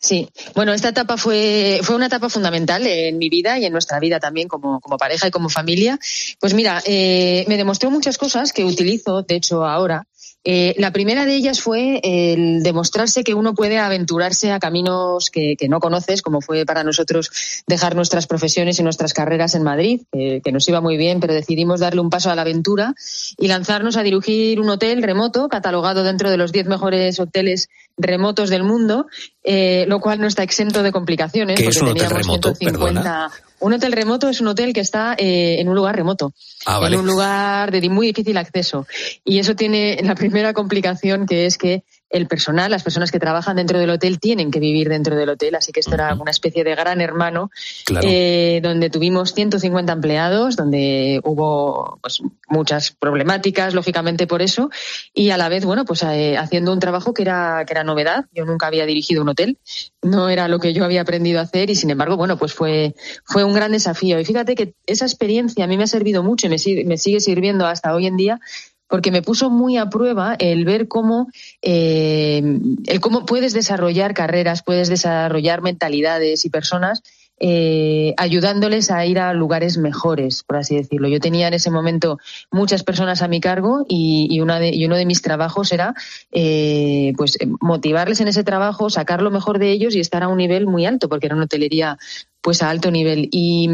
S26: Sí, bueno, esta etapa fue, fue una etapa fundamental en mi vida y en nuestra vida también como, como pareja y como familia. Pues mira, eh, me demostró muchas cosas que utilizo, de hecho, ahora. Eh, la primera de ellas fue el demostrarse que uno puede aventurarse a caminos que, que, no conoces, como fue para nosotros dejar nuestras profesiones y nuestras carreras en Madrid, que, que, nos iba muy bien, pero decidimos darle un paso a la aventura y lanzarnos a dirigir un hotel remoto, catalogado dentro de los 10 mejores hoteles remotos del mundo, eh, lo cual no está exento de complicaciones.
S1: ¿Qué es un hotel remoto?
S26: 150...
S1: Perdona.
S26: Un hotel remoto es un hotel que está eh, en un lugar remoto,
S1: ah, vale.
S26: en un lugar de muy difícil acceso. Y eso tiene la primera complicación, que es que el personal, las personas que trabajan dentro del hotel, tienen que vivir dentro del hotel. Así que esto uh -huh. era una especie de gran hermano,
S1: claro.
S26: eh, donde tuvimos 150 empleados, donde hubo pues, muchas problemáticas, lógicamente, por eso. Y a la vez, bueno, pues eh, haciendo un trabajo que era, que era novedad. Yo nunca había dirigido un hotel, no era lo que yo había aprendido a hacer y, sin embargo, bueno, pues fue, fue un gran desafío. Y fíjate que esa experiencia a mí me ha servido mucho y me sigue, me sigue sirviendo hasta hoy en día porque me puso muy a prueba el ver cómo, eh, el cómo puedes desarrollar carreras, puedes desarrollar mentalidades y personas eh, ayudándoles a ir a lugares mejores, por así decirlo. Yo tenía en ese momento muchas personas a mi cargo y, y, una de, y uno de mis trabajos era eh, pues motivarles en ese trabajo, sacar lo mejor de ellos y estar a un nivel muy alto, porque era una hotelería pues a alto nivel. Y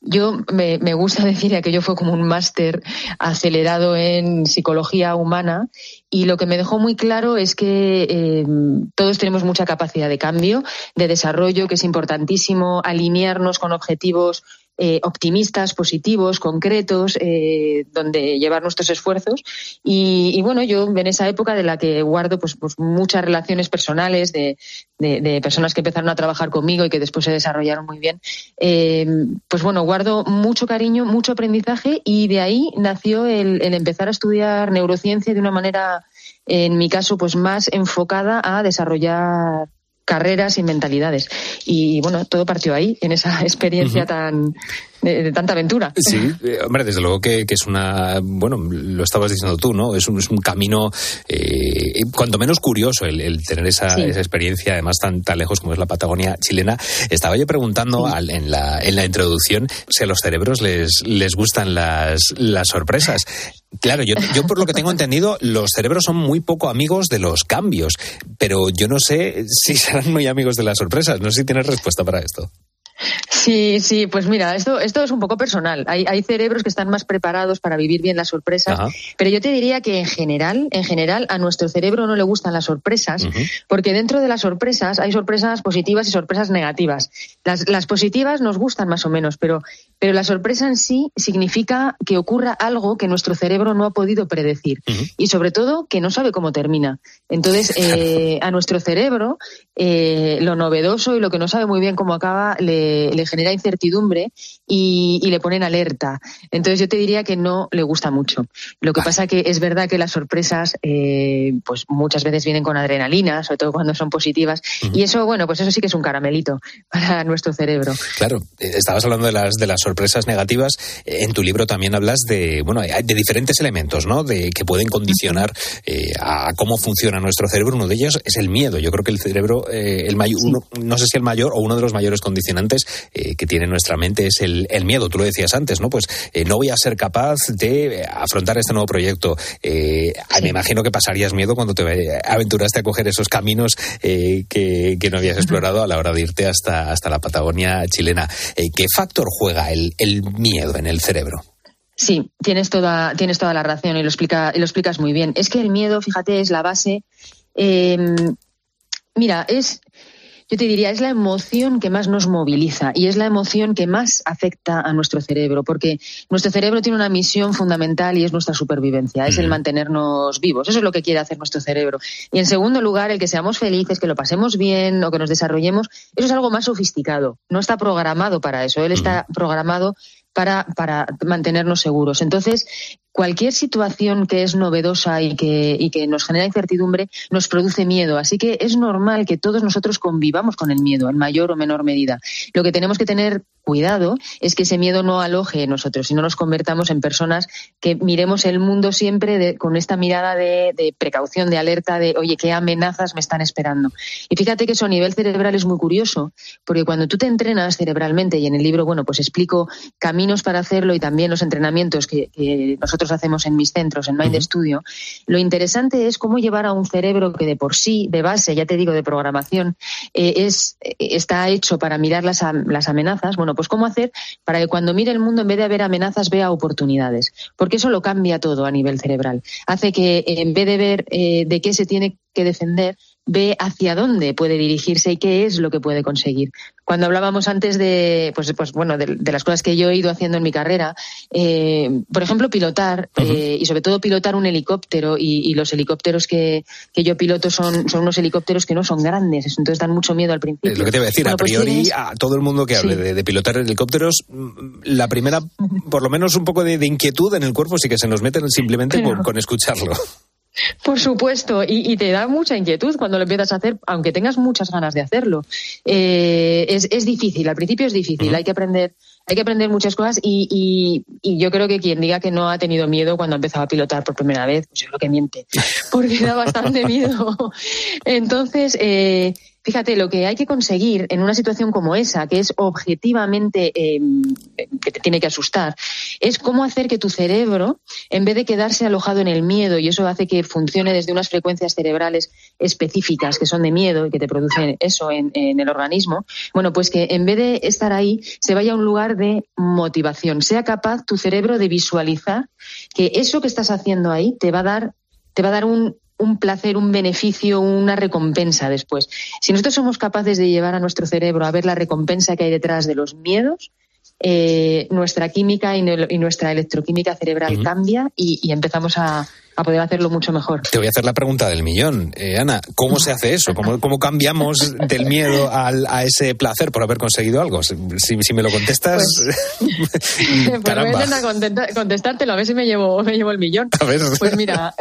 S26: yo me, me gusta decir que aquello fue como un máster acelerado en psicología humana y lo que me dejó muy claro es que eh, todos tenemos mucha capacidad de cambio, de desarrollo, que es importantísimo alinearnos con objetivos eh, optimistas, positivos, concretos, eh, donde llevar nuestros esfuerzos. Y, y, bueno, yo en esa época de la que guardo pues, pues muchas relaciones personales de, de, de, personas que empezaron a trabajar conmigo y que después se desarrollaron muy bien, eh, pues bueno, guardo mucho cariño, mucho aprendizaje y de ahí nació el, el empezar a estudiar neurociencia de una manera, en mi caso, pues más enfocada a desarrollar carreras y mentalidades. Y bueno, todo partió ahí, en esa experiencia uh -huh. tan de, de, tanta aventura.
S1: Sí, eh, hombre, desde luego que, que, es una, bueno, lo estabas diciendo tú, ¿no? Es un, es un camino, eh, cuanto menos curioso el, el tener esa, sí. esa, experiencia, además tan, tan lejos como es la Patagonia chilena. Estaba yo preguntando sí. al, en, la, en la introducción si a los cerebros les, les gustan las, las sorpresas. Claro, yo, yo por lo que tengo entendido, los cerebros son muy poco amigos de los cambios, pero yo no sé si serán muy amigos de las sorpresas. No sé si tienes respuesta para esto.
S26: Sí, sí, pues mira, esto, esto es un poco personal. Hay, hay cerebros que están más preparados para vivir bien las sorpresas, Ajá. pero yo te diría que en general, en general, a nuestro cerebro no le gustan las sorpresas, uh -huh. porque dentro de las sorpresas hay sorpresas positivas y sorpresas negativas. Las, las positivas nos gustan más o menos, pero, pero la sorpresa en sí significa que ocurra algo que nuestro cerebro no ha podido predecir uh -huh. y sobre todo que no sabe cómo termina. Entonces, eh, a nuestro cerebro eh, lo novedoso y lo que no sabe muy bien cómo acaba le, le genera incertidumbre y, y, le ponen alerta. Entonces yo te diría que no le gusta mucho. Lo que pasa que es verdad que las sorpresas eh, pues muchas veces vienen con adrenalina, sobre todo cuando son positivas, uh -huh. y eso, bueno, pues eso sí que es un caramelito para nuestro cerebro.
S1: Claro, estabas hablando de las, de las sorpresas negativas. En tu libro también hablas de, bueno, de diferentes elementos, ¿no? De que pueden condicionar eh, a cómo funciona nuestro cerebro. Uno de ellos es el miedo. Yo creo que el cerebro, eh, el mayor, sí. no sé si el mayor o uno de los mayores condicionantes eh, que tiene nuestra mente es el, el, miedo. Tú lo decías antes, ¿no? Pues no voy a ser capaz de afrontar este nuevo proyecto. Sí. Me imagino que pasarías miedo cuando te aventuraste a coger esos caminos que, que, no habías explorado a la hora de irte hasta, hasta la Patagonia chilena. ¿Qué factor juega el, el miedo en el cerebro?
S26: Sí, tienes toda, tienes toda la razón y lo, explica, y lo explicas muy bien. Es que el miedo, fíjate, es la base. Eh, mira, es yo te diría, es la emoción que más nos moviliza y es la emoción que más afecta a nuestro cerebro, porque nuestro cerebro tiene una misión fundamental y es nuestra supervivencia, es el mantenernos vivos. Eso es lo que quiere hacer nuestro cerebro. Y en segundo lugar, el que seamos felices, que lo pasemos bien o que nos desarrollemos, eso es algo más sofisticado. No está programado para eso. Él está programado para, para mantenernos seguros. Entonces, cualquier situación que es novedosa y que, y que nos genera incertidumbre nos produce miedo. Así que es normal que todos nosotros convivamos con el miedo en mayor o menor medida. Lo que tenemos que tener cuidado es que ese miedo no aloje en nosotros y no nos convertamos en personas que miremos el mundo siempre con esta mirada de, precaución, de alerta, de oye, qué amenazas me están esperando. Y fíjate que eso a nivel cerebral es muy curioso, porque cuando tú te entrenas cerebralmente, y en el libro, bueno, pues explico caminos para hacerlo y también los entrenamientos que nosotros hacemos en mis centros, en Mind uh -huh. Studio, lo interesante es cómo llevar a un cerebro que de por sí, de base, ya te digo, de programación, eh, es, está hecho para mirar las, las amenazas, bueno, pues cómo hacer para que cuando mire el mundo, en vez de haber amenazas, vea oportunidades. Porque eso lo cambia todo a nivel cerebral. Hace que en vez de ver eh, de qué se tiene que defender, ve hacia dónde puede dirigirse y qué es lo que puede conseguir. Cuando hablábamos antes de, pues, pues bueno, de, de las cosas que yo he ido haciendo en mi carrera, eh, por ejemplo, pilotar uh -huh. eh, y sobre todo pilotar un helicóptero y, y los helicópteros que, que, yo piloto son, son unos helicópteros que no son grandes, entonces dan mucho miedo al principio.
S1: Es lo que te iba a decir, bueno, a pues priori pues a todo el mundo que hable sí. de, de, pilotar helicópteros, la primera, por lo menos un poco de, de inquietud en el cuerpo sí que se nos mete simplemente Pero... con, con escucharlo.
S26: Por supuesto, y, y, te da mucha inquietud cuando lo empiezas a hacer, aunque tengas muchas ganas de hacerlo. Eh, es, es, difícil, al principio es difícil, uh -huh. hay que aprender, hay que aprender muchas cosas y, y, y, yo creo que quien diga que no ha tenido miedo cuando ha empezado a pilotar por primera vez, pues es lo que miente, porque da bastante miedo. Entonces, eh, fíjate, lo que hay que conseguir en una situación como esa, que es objetivamente eh, que te tiene que asustar, es cómo hacer que tu cerebro, en vez de quedarse alojado en el miedo, y eso hace que funcione desde unas frecuencias cerebrales específicas que son de miedo y que te producen eso en, en el organismo, bueno, pues que en vez de estar ahí, se vaya a un lugar de motivación, sea capaz tu cerebro de visualizar que eso que estás haciendo ahí te va a dar, te va a dar un, un placer, un beneficio, una recompensa después. Si nosotros somos capaces de llevar a nuestro cerebro a ver la recompensa que hay detrás de los miedos, eh, nuestra química y, nuestra electroquímica cerebral cambia y, y empezamos a, a poder hacerlo mucho mejor.
S1: Te voy a hacer la pregunta del millón. Eh, Ana, ¿cómo se hace eso? ¿Cómo, cómo cambiamos del miedo al- a ese placer por haber conseguido algo? Si, si me lo contestas,
S26: Pues voy a intentar contestártelo, a ver si me llevo, me llevo el millón.
S1: A ver.
S26: Pues mira,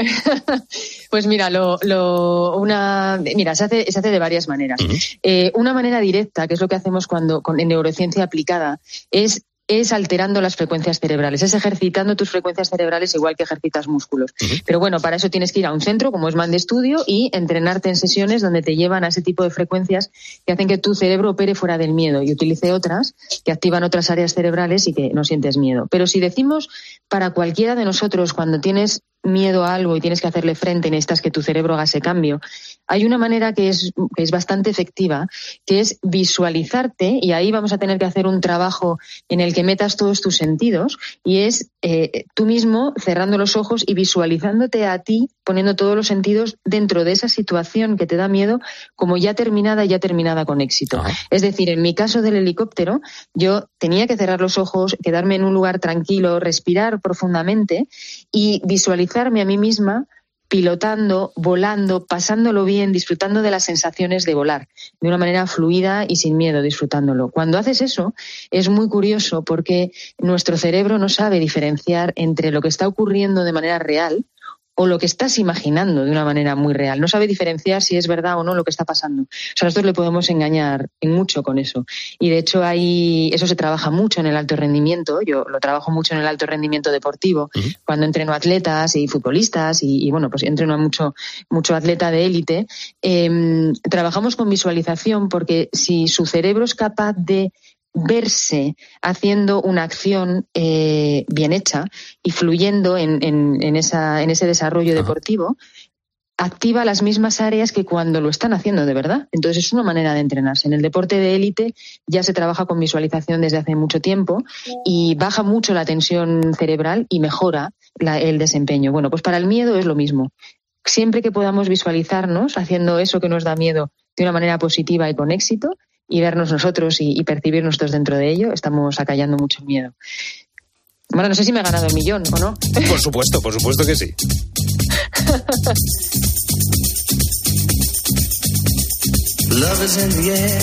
S26: pues mira, lo, lo- una, mira, se hace, se hace de varias maneras. Eh, una manera directa, que es lo que hacemos cuando con, en neurociencia aplicada, es es alterando las frecuencias cerebrales, es ejercitando tus frecuencias cerebrales igual que ejercitas músculos. Pero bueno, para eso tienes que ir a un centro como es Man de Estudio y entrenarte en sesiones donde te llevan a ese tipo de frecuencias que hacen que tu cerebro opere fuera del miedo y utilice otras que activan otras áreas cerebrales y que no sientes miedo. Pero si decimos para cualquiera de nosotros cuando tienes miedo a algo y tienes que hacerle frente y necesitas que tu cerebro haga ese cambio, hay una manera que es, que es bastante efectiva, que es visualizarte, y ahí vamos a tener que hacer un trabajo en el que metas todos tus sentidos, y es eh, tú mismo cerrando los ojos y visualizándote a ti, poniendo todos los sentidos dentro de esa situación que te da miedo, como ya terminada y ya terminada con éxito. Es decir, en mi caso del helicóptero, yo tenía que cerrar los ojos, quedarme en un lugar tranquilo, respirar profundamente y visualizarme a mí misma pilotando, volando, pasándolo bien, disfrutando de las sensaciones de volar, de una manera fluida y sin miedo, disfrutándolo. Cuando haces eso, es muy curioso porque nuestro cerebro no sabe diferenciar entre lo que está ocurriendo de manera real o lo que estás imaginando de una manera muy real. No sabe diferenciar si es verdad o no lo que está pasando. O sea, nosotros le podemos engañar en mucho con eso. Y de hecho ahí eso se trabaja mucho en el alto rendimiento. Yo lo trabajo mucho en el alto rendimiento deportivo, cuando entreno atletas y futbolistas y, y, bueno, pues entreno a mucho, mucho atleta de élite. Eh, trabajamos con visualización porque si su cerebro es capaz de verse haciendo una acción eh, bien hecha y fluyendo en, en, en, esa, en ese desarrollo Ajá. deportivo, activa las mismas áreas que cuando lo están haciendo de verdad. Entonces es una manera de entrenarse. En el deporte de élite ya se trabaja con visualización desde hace mucho tiempo y baja mucho la tensión cerebral y mejora la, el desempeño. Bueno, pues para el miedo es lo mismo. Siempre que podamos visualizarnos haciendo eso que nos da miedo de una manera positiva y con éxito, y vernos nosotros y, y, percibir nosotros dentro de ello, estamos acallando mucho miedo. Bueno, no sé si me he ganado el millón o no.
S1: Por supuesto, por supuesto que sí.
S14: Love is in the air,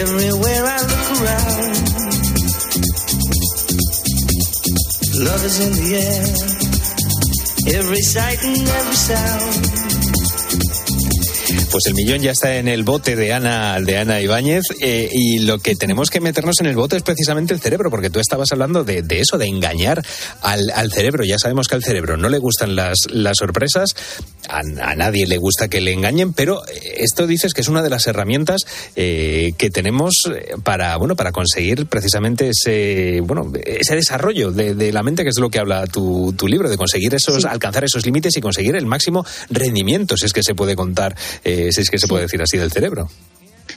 S14: everywhere I look around. Love is in the air, every sight and every sound.
S1: Pues el millón ya está en el bote de Ana, de Ana Ibáñez eh, y lo que tenemos que meternos en el bote es precisamente el cerebro, porque tú estabas hablando de, de eso, de engañar al, al, cerebro. Ya sabemos que al cerebro no le gustan las, las sorpresas, a, a, nadie le gusta que le engañen, pero esto dices que es una de las herramientas eh, que tenemos para, bueno, para conseguir precisamente ese, bueno, ese desarrollo de, de la mente, que es de lo que habla tu, tu libro, de conseguir esos, sí. alcanzar esos límites y conseguir el máximo rendimiento, si es que se puede contar. Eh, si es que se puede decir así del cerebro.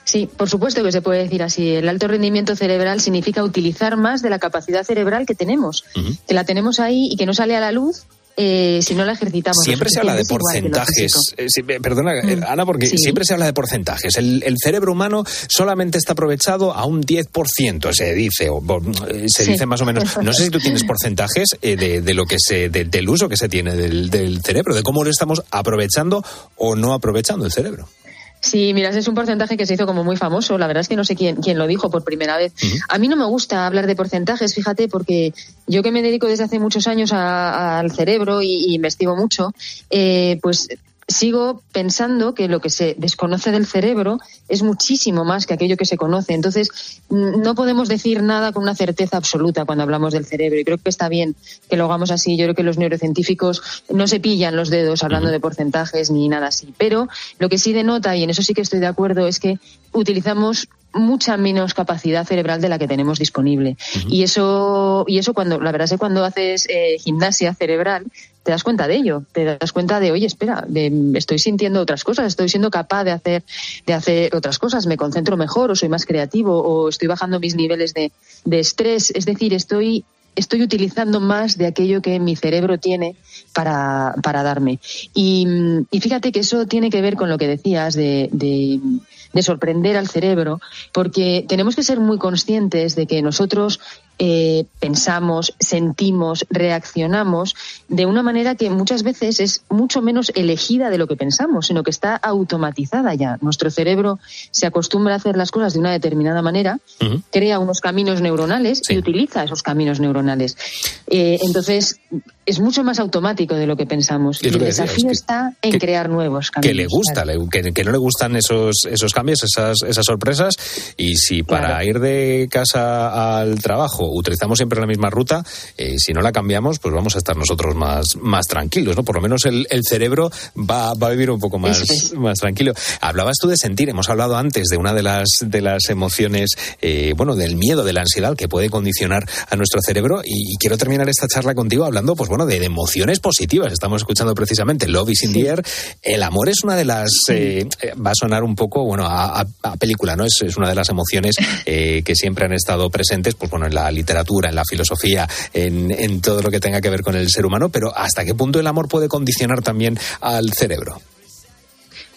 S26: Sí, por supuesto que se puede decir así. El alto rendimiento cerebral significa utilizar más de la capacidad cerebral que tenemos, uh -huh. que la tenemos ahí y que no sale a la luz eh, si no la ejercitamos.
S1: Siempre se habla de porcentajes. Eh, si, perdona, mm. Ana, porque sí. siempre se habla de porcentajes. El, el, cerebro humano solamente está aprovechado a un 10%, se dice, o, o se sí. dice más o menos. No sé si tú tienes porcentajes eh, de, de, lo que se, de, del uso que se tiene del, del cerebro, de cómo lo estamos aprovechando o no aprovechando el cerebro.
S26: Sí, mira, ese es un porcentaje que se hizo como muy famoso. La verdad es que no sé quién, quién lo dijo por primera vez. Uh -huh. A mí no me gusta hablar de porcentajes, fíjate, porque yo que me dedico desde hace muchos años al cerebro y, y, investigo mucho, eh, pues sigo pensando que lo que se desconoce del cerebro es muchísimo más que aquello que se conoce. Entonces, mm, no podemos decir nada con una certeza absoluta cuando hablamos del cerebro. Y creo que está bien que lo hagamos así. Yo creo que los neurocientíficos no se pillan los dedos hablando de porcentajes ni nada así. Pero lo que sí denota, y en eso sí que estoy de acuerdo, es que utilizamos mucha menos capacidad cerebral de la que tenemos disponible. Y eso, y eso cuando, la verdad es que cuando haces eh, gimnasia cerebral, te das cuenta de ello, te das cuenta de, oye, espera, de, estoy sintiendo otras cosas, estoy siendo capaz de hacer, de hacer otras cosas, me concentro mejor, o soy más creativo, o estoy bajando mis niveles de, de estrés, es decir, estoy estoy utilizando más de aquello que mi cerebro tiene para, para darme. Y, fíjate que eso tiene que ver con lo que decías de, de, de sorprender al cerebro, porque tenemos que ser muy conscientes de que nosotros eh, pensamos, sentimos, reaccionamos de una manera que muchas veces es mucho menos elegida de lo que pensamos, sino que está automatizada ya. Nuestro cerebro se acostumbra a hacer las cosas de una determinada manera, crea unos caminos neuronales y utiliza esos caminos neuronales. Eh, entonces, es mucho más automático de lo que pensamos.
S1: Y
S26: el
S1: que decías,
S26: desafío
S1: que-
S26: está en crear nuevos caminos.
S1: que le gusta, que, que no le gustan esos, esos cambios, esas, esas sorpresas. Y si para ir de casa al trabajo utilizamos siempre la misma ruta, eh, si no la cambiamos, pues vamos a estar nosotros más, más tranquilos, ¿no? Por lo menos el, el cerebro va, va a vivir un poco más, más tranquilo. Hablabas tú de sentir, hemos hablado antes de una de las, de las emociones, eh, bueno, del miedo, de la ansiedad que puede condicionar a nuestro cerebro. Y, y quiero terminar esta charla contigo hablando, pues bueno, de, de emociones positivas. Estamos escuchando precisamente Love is in the air. El amor es una de las, eh, va a sonar un poco, bueno, a, a- película, ¿no? Es, es una de las emociones eh, que siempre han estado presentes, pues bueno, en la literatura, en la filosofía, en, en todo lo que tenga que ver con el ser humano. Pero ¿hasta qué punto el amor puede condicionar también al cerebro?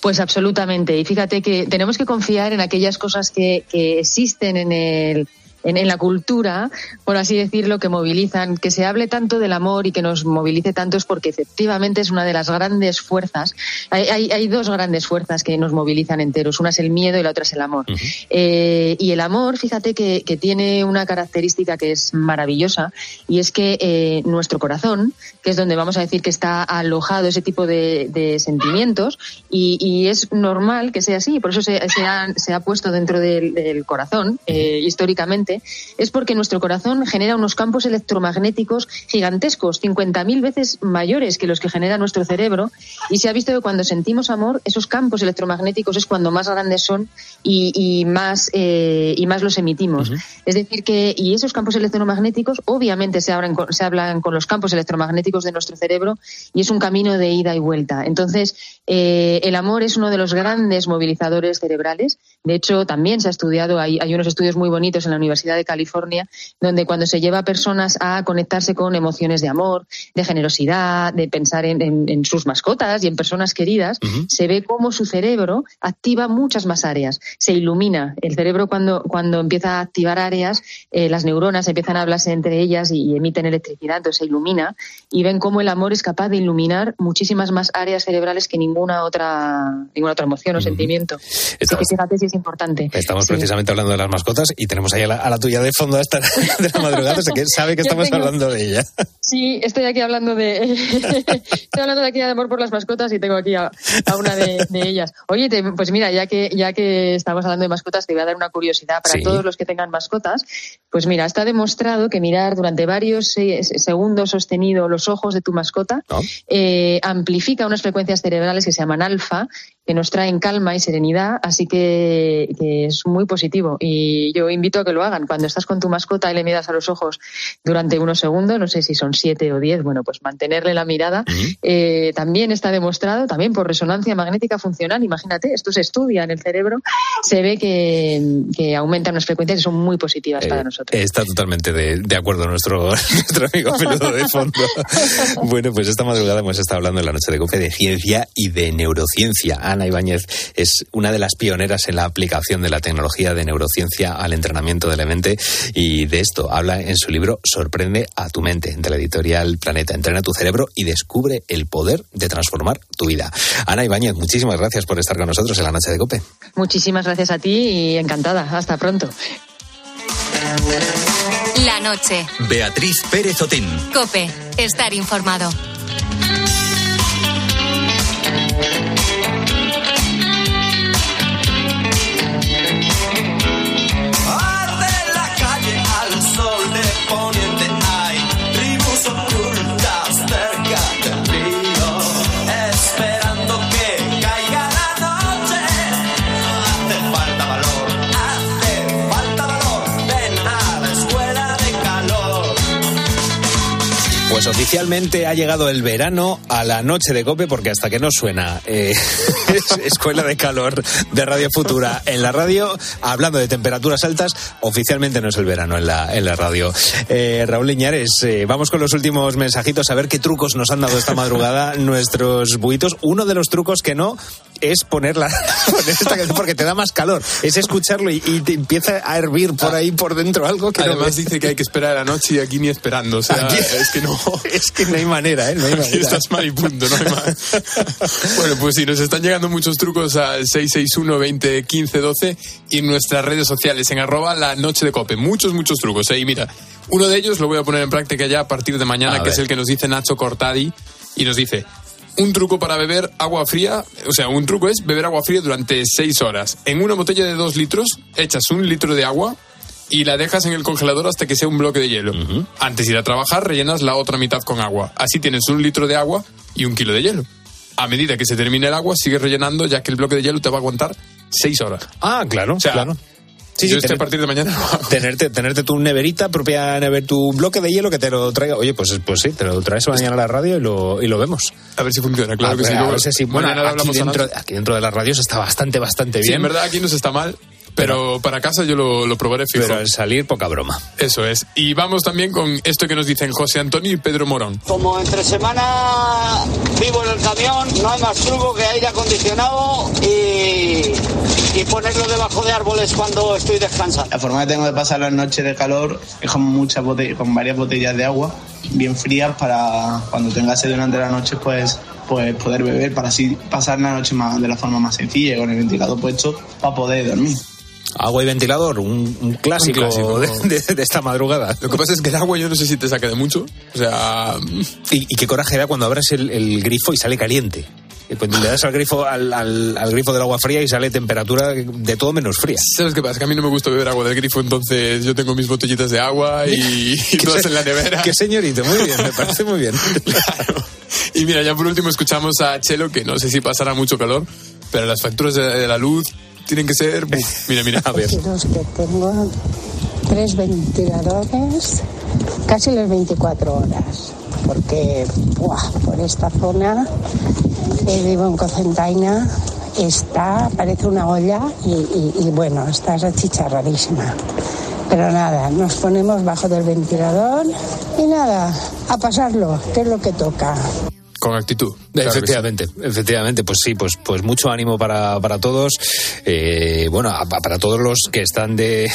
S26: Pues absolutamente. Y fíjate que tenemos que confiar en aquellas cosas que, que existen en el. En, en la cultura, por así decirlo, que movilizan, que se hable tanto del amor y que nos movilice tanto es porque efectivamente es una de las grandes fuerzas. Hay, hay- hay dos grandes fuerzas que nos movilizan enteros. Una es el miedo y la otra es el amor. Eh, y el amor, fíjate que, que tiene una característica que es maravillosa y es que eh, nuestro corazón, que es donde vamos a decir que está alojado ese tipo de, de sentimientos y, y es normal que sea así, por eso se, se ha, se ha puesto dentro del, del corazón eh, históricamente, es porque nuestro corazón genera unos campos electromagnéticos gigantescos, 50.000 veces mayores que los que genera nuestro cerebro y se ha visto que cuando sentimos amor, esos campos electromagnéticos es cuando más grandes son y, y más, eh, y más los emitimos. Es decir, que y esos campos electromagnéticos obviamente se, hablan con los campos electromagnéticos de nuestro cerebro y es un camino de ida y vuelta. Entonces, eh, el amor es uno de los grandes movilizadores cerebrales. De hecho, también se ha estudiado, hay, hay unos estudios muy bonitos en la Universidad de California, donde cuando se lleva a personas a conectarse con emociones de amor, de generosidad, de pensar en, en- en sus mascotas y en personas queridas, se ve cómo su cerebro activa muchas más áreas, se ilumina. El cerebro cuando, cuando empieza a activar áreas, eh, las neuronas empiezan a hablarse entre ellas y, y emiten electricidad, entonces se ilumina y ven cómo el amor es capaz de iluminar muchísimas más áreas cerebrales que ninguna otra, ninguna otra emoción o sentimiento. Así que fíjate si es importante.
S1: Estamos
S26: Sí.
S1: precisamente hablando de las mascotas y tenemos ahí a la, a la tuya de fondo hasta de la madrugada, o sea que sabe que
S26: Yo
S1: estamos
S26: tengo-
S1: hablando de ella.
S26: Sí, estoy aquí hablando de estoy hablando de aquí de amor por las mascotas y tengo aquí a, a una de, de ellas. Oye, te- pues mira, ya que ya que estamos hablando de mascotas, te voy a dar una curiosidad para
S27: Sí.
S26: todos los que tengan mascotas. Pues mira, está demostrado que mirar durante varios segundos sostenido los ojos de tu mascota eh, amplifica unas frecuencias cerebrales que se llaman alfa, que nos traen calma y serenidad, así que, que es muy positivo. Y yo invito a que lo hagan. Cuando estás con tu mascota y le miras a los ojos durante unos segundos, no sé si son siete o diez, bueno, pues mantenerle la mirada eh, también está demostrado, también por resonancia magnética funcional. Imagínate, esto se estudia en el cerebro, se ve que, que aumentan las frecuencias y son muy positivas para nosotros.
S1: Está totalmente de, de acuerdo nuestro, nuestro amigo peludo de fondo. Bueno, pues esta madrugada hemos estado hablando en la noche de COPE de ciencia y de neurociencia. Ana Ibáñez es una de las pioneras en la aplicación de la tecnología de neurociencia al entrenamiento de la mente y de esto habla en su libro Sorprende a tu mente, de la editorial Planeta. Entrena tu cerebro y descubre el poder de transformar tu vida. Ana Ibáñez, muchísimas gracias por estar con nosotros en la noche de COPE.
S26: Muchísimas gracias a ti y encantada. Hasta pronto.
S3: La noche.
S2: Beatriz Pérez Otín.
S3: Cope. Estar informado.
S1: Oficialmente ha llegado el verano a la noche de cope porque hasta que no suena eh, Escuela de Calor de Radio Futura en la radio, hablando de temperaturas altas, oficialmente no es el verano en la, en la radio. Eh, Raúl Liñares, eh, vamos con los últimos mensajitos a ver qué trucos nos han dado esta madrugada nuestros buitos. Uno de los trucos que no es ponerla poner esta canción porque te da más calor. Es escucharlo y, y te empieza a hervir por ahí por dentro algo que no
S15: Además dice que hay que esperar a la noche y aquí ni esperando. O sea,
S1: Aquí-
S15: es que no.
S1: Es que no hay manera, ¿eh? No hay
S15: Aquí
S1: manera.
S15: estás mal y punto, no hay más. bueno, pues sí, nos están llegando muchos trucos al 661 20 15 12 y en nuestras redes sociales, en arroba la noche de cope. Muchos, muchos trucos. ¿eh? Y mira, uno de ellos lo voy a poner en práctica ya a partir de mañana,
S1: A
S15: que
S1: ver.
S15: es el que nos dice Nacho Cortadi y nos dice. Un truco para beber agua fría, o sea, un truco es beber agua fría durante 6 horas. En una botella de 2 litros, echas un litro de agua y la dejas en el congelador hasta que sea un bloque de hielo. Antes de ir a trabajar, rellenas la otra mitad con agua. Así tienes un litro de agua y un kilo de hielo. A medida que se termine el agua, sigues rellenando, ya que el bloque de hielo te va a aguantar 6 horas.
S1: Ah, claro,
S15: O sea,
S1: claro. Sí,
S15: yo
S1: sí,
S15: este
S1: tener-
S15: a partir de mañana.
S1: Tenerte, tenerte tu neverita, propia never, tu bloque de hielo que te lo traiga. Oye, pues, pues sí, te lo traes mañana a la radio y lo, y lo vemos.
S15: A ver si funciona, claro
S1: A
S15: que
S1: ver,
S15: sí.
S1: a
S15: Luego,
S1: ver si sí. Bueno,
S15: mañana
S1: aquí dentro, aquí dentro de las radios está bastante, bastante
S15: Sí,
S1: bien.
S15: en verdad aquí no se está mal, pero para casa yo lo, lo probaré fijo.
S1: Pero al salir, poca broma.
S15: Eso es. Y vamos también con esto que nos dicen José Antonio y Pedro Morón.
S27: Como entre semana vivo en el camión, no hay más truco que aire acondicionado y, y ponerlo debajo de árboles cuando estoy descansando.
S28: La forma que tengo de pasar las noches de calor es con muchas botellas, con varias botellas de agua bien frías para cuando tenga sed durante la noche pues pues poder beber para así pasar la noche más, de la forma más sencilla y con el ventilador puesto para poder dormir.
S1: Agua y ventilador, un, un clásico,
S15: Un clásico.
S1: De, de- de esta madrugada.
S15: Lo que pasa es que el agua yo no sé si te saca de mucho. O sea,
S1: Y, y qué coraje da cuando abres el, el grifo y sale caliente. Pues le das al grifo, al, al- al grifo del agua fría y sale temperatura de todo menos fría.
S15: ¿sabes qué pasa? Que a mí no me gusta beber agua del grifo, entonces yo tengo mis botellitas de agua y, y todas en la nevera.
S1: Qué señorito, muy bien, me parece muy bien.
S15: Y mira, ya por último escuchamos a Chelo, que no sé si pasará mucho calor, pero las facturas de, de la luz tienen que ser... mira, mira.
S1: A ver.
S29: Que tengo tres ventiladores casi las 24 horas, porque ¡buah! por esta zona, eh, vivo en Cocentaina, está, parece una olla y, y- y, bueno, está achicharradísima. Pero nada, nos ponemos bajo del ventilador y nada, a pasarlo, que es lo que toca.
S15: Con actitud.
S1: Efectivamente, efectivamente, pues sí, pues, pues mucho ánimo para, para todos. Eh, bueno, para todos los que están de,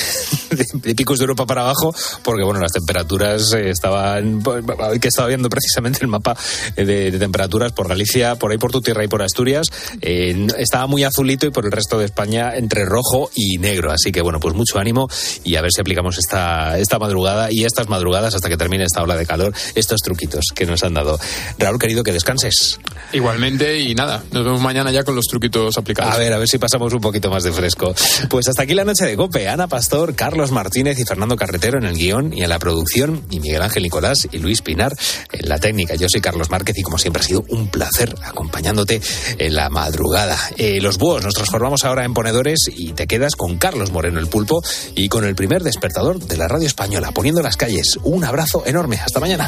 S1: de, picos de Europa para abajo, porque bueno, las temperaturas eh, estaban. Hoy que estaba viendo precisamente el mapa eh, de, temperaturas por Galicia, por ahí por tu tierra y por Asturias, eh, estaba muy azulito y por el resto de España entre rojo y negro. Así que bueno, pues mucho ánimo y a ver si aplicamos esta, esta madrugada y estas madrugadas hasta que termine esta ola de calor, estos truquitos que nos han dado. Raúl, querido, que descanses.
S15: Igualmente, y nada, nos vemos mañana ya con los truquitos aplicados.
S1: A ver, a ver si pasamos un poquito más de fresco. Pues hasta aquí la noche de Cope. Ana Pastor, Carlos Martínez y Fernando Carretero en el guion y en la producción, y Miguel Ángel Nicolás y Luis Pinar en la técnica. Yo soy Carlos Márquez y como siempre ha sido un placer acompañándote en la madrugada. Eh, los búhos nos transformamos ahora en ponedores y te quedas con Carlos Moreno el pulpo y con el primer despertador de la radio española, poniendo las calles. Un abrazo enorme. Hasta mañana.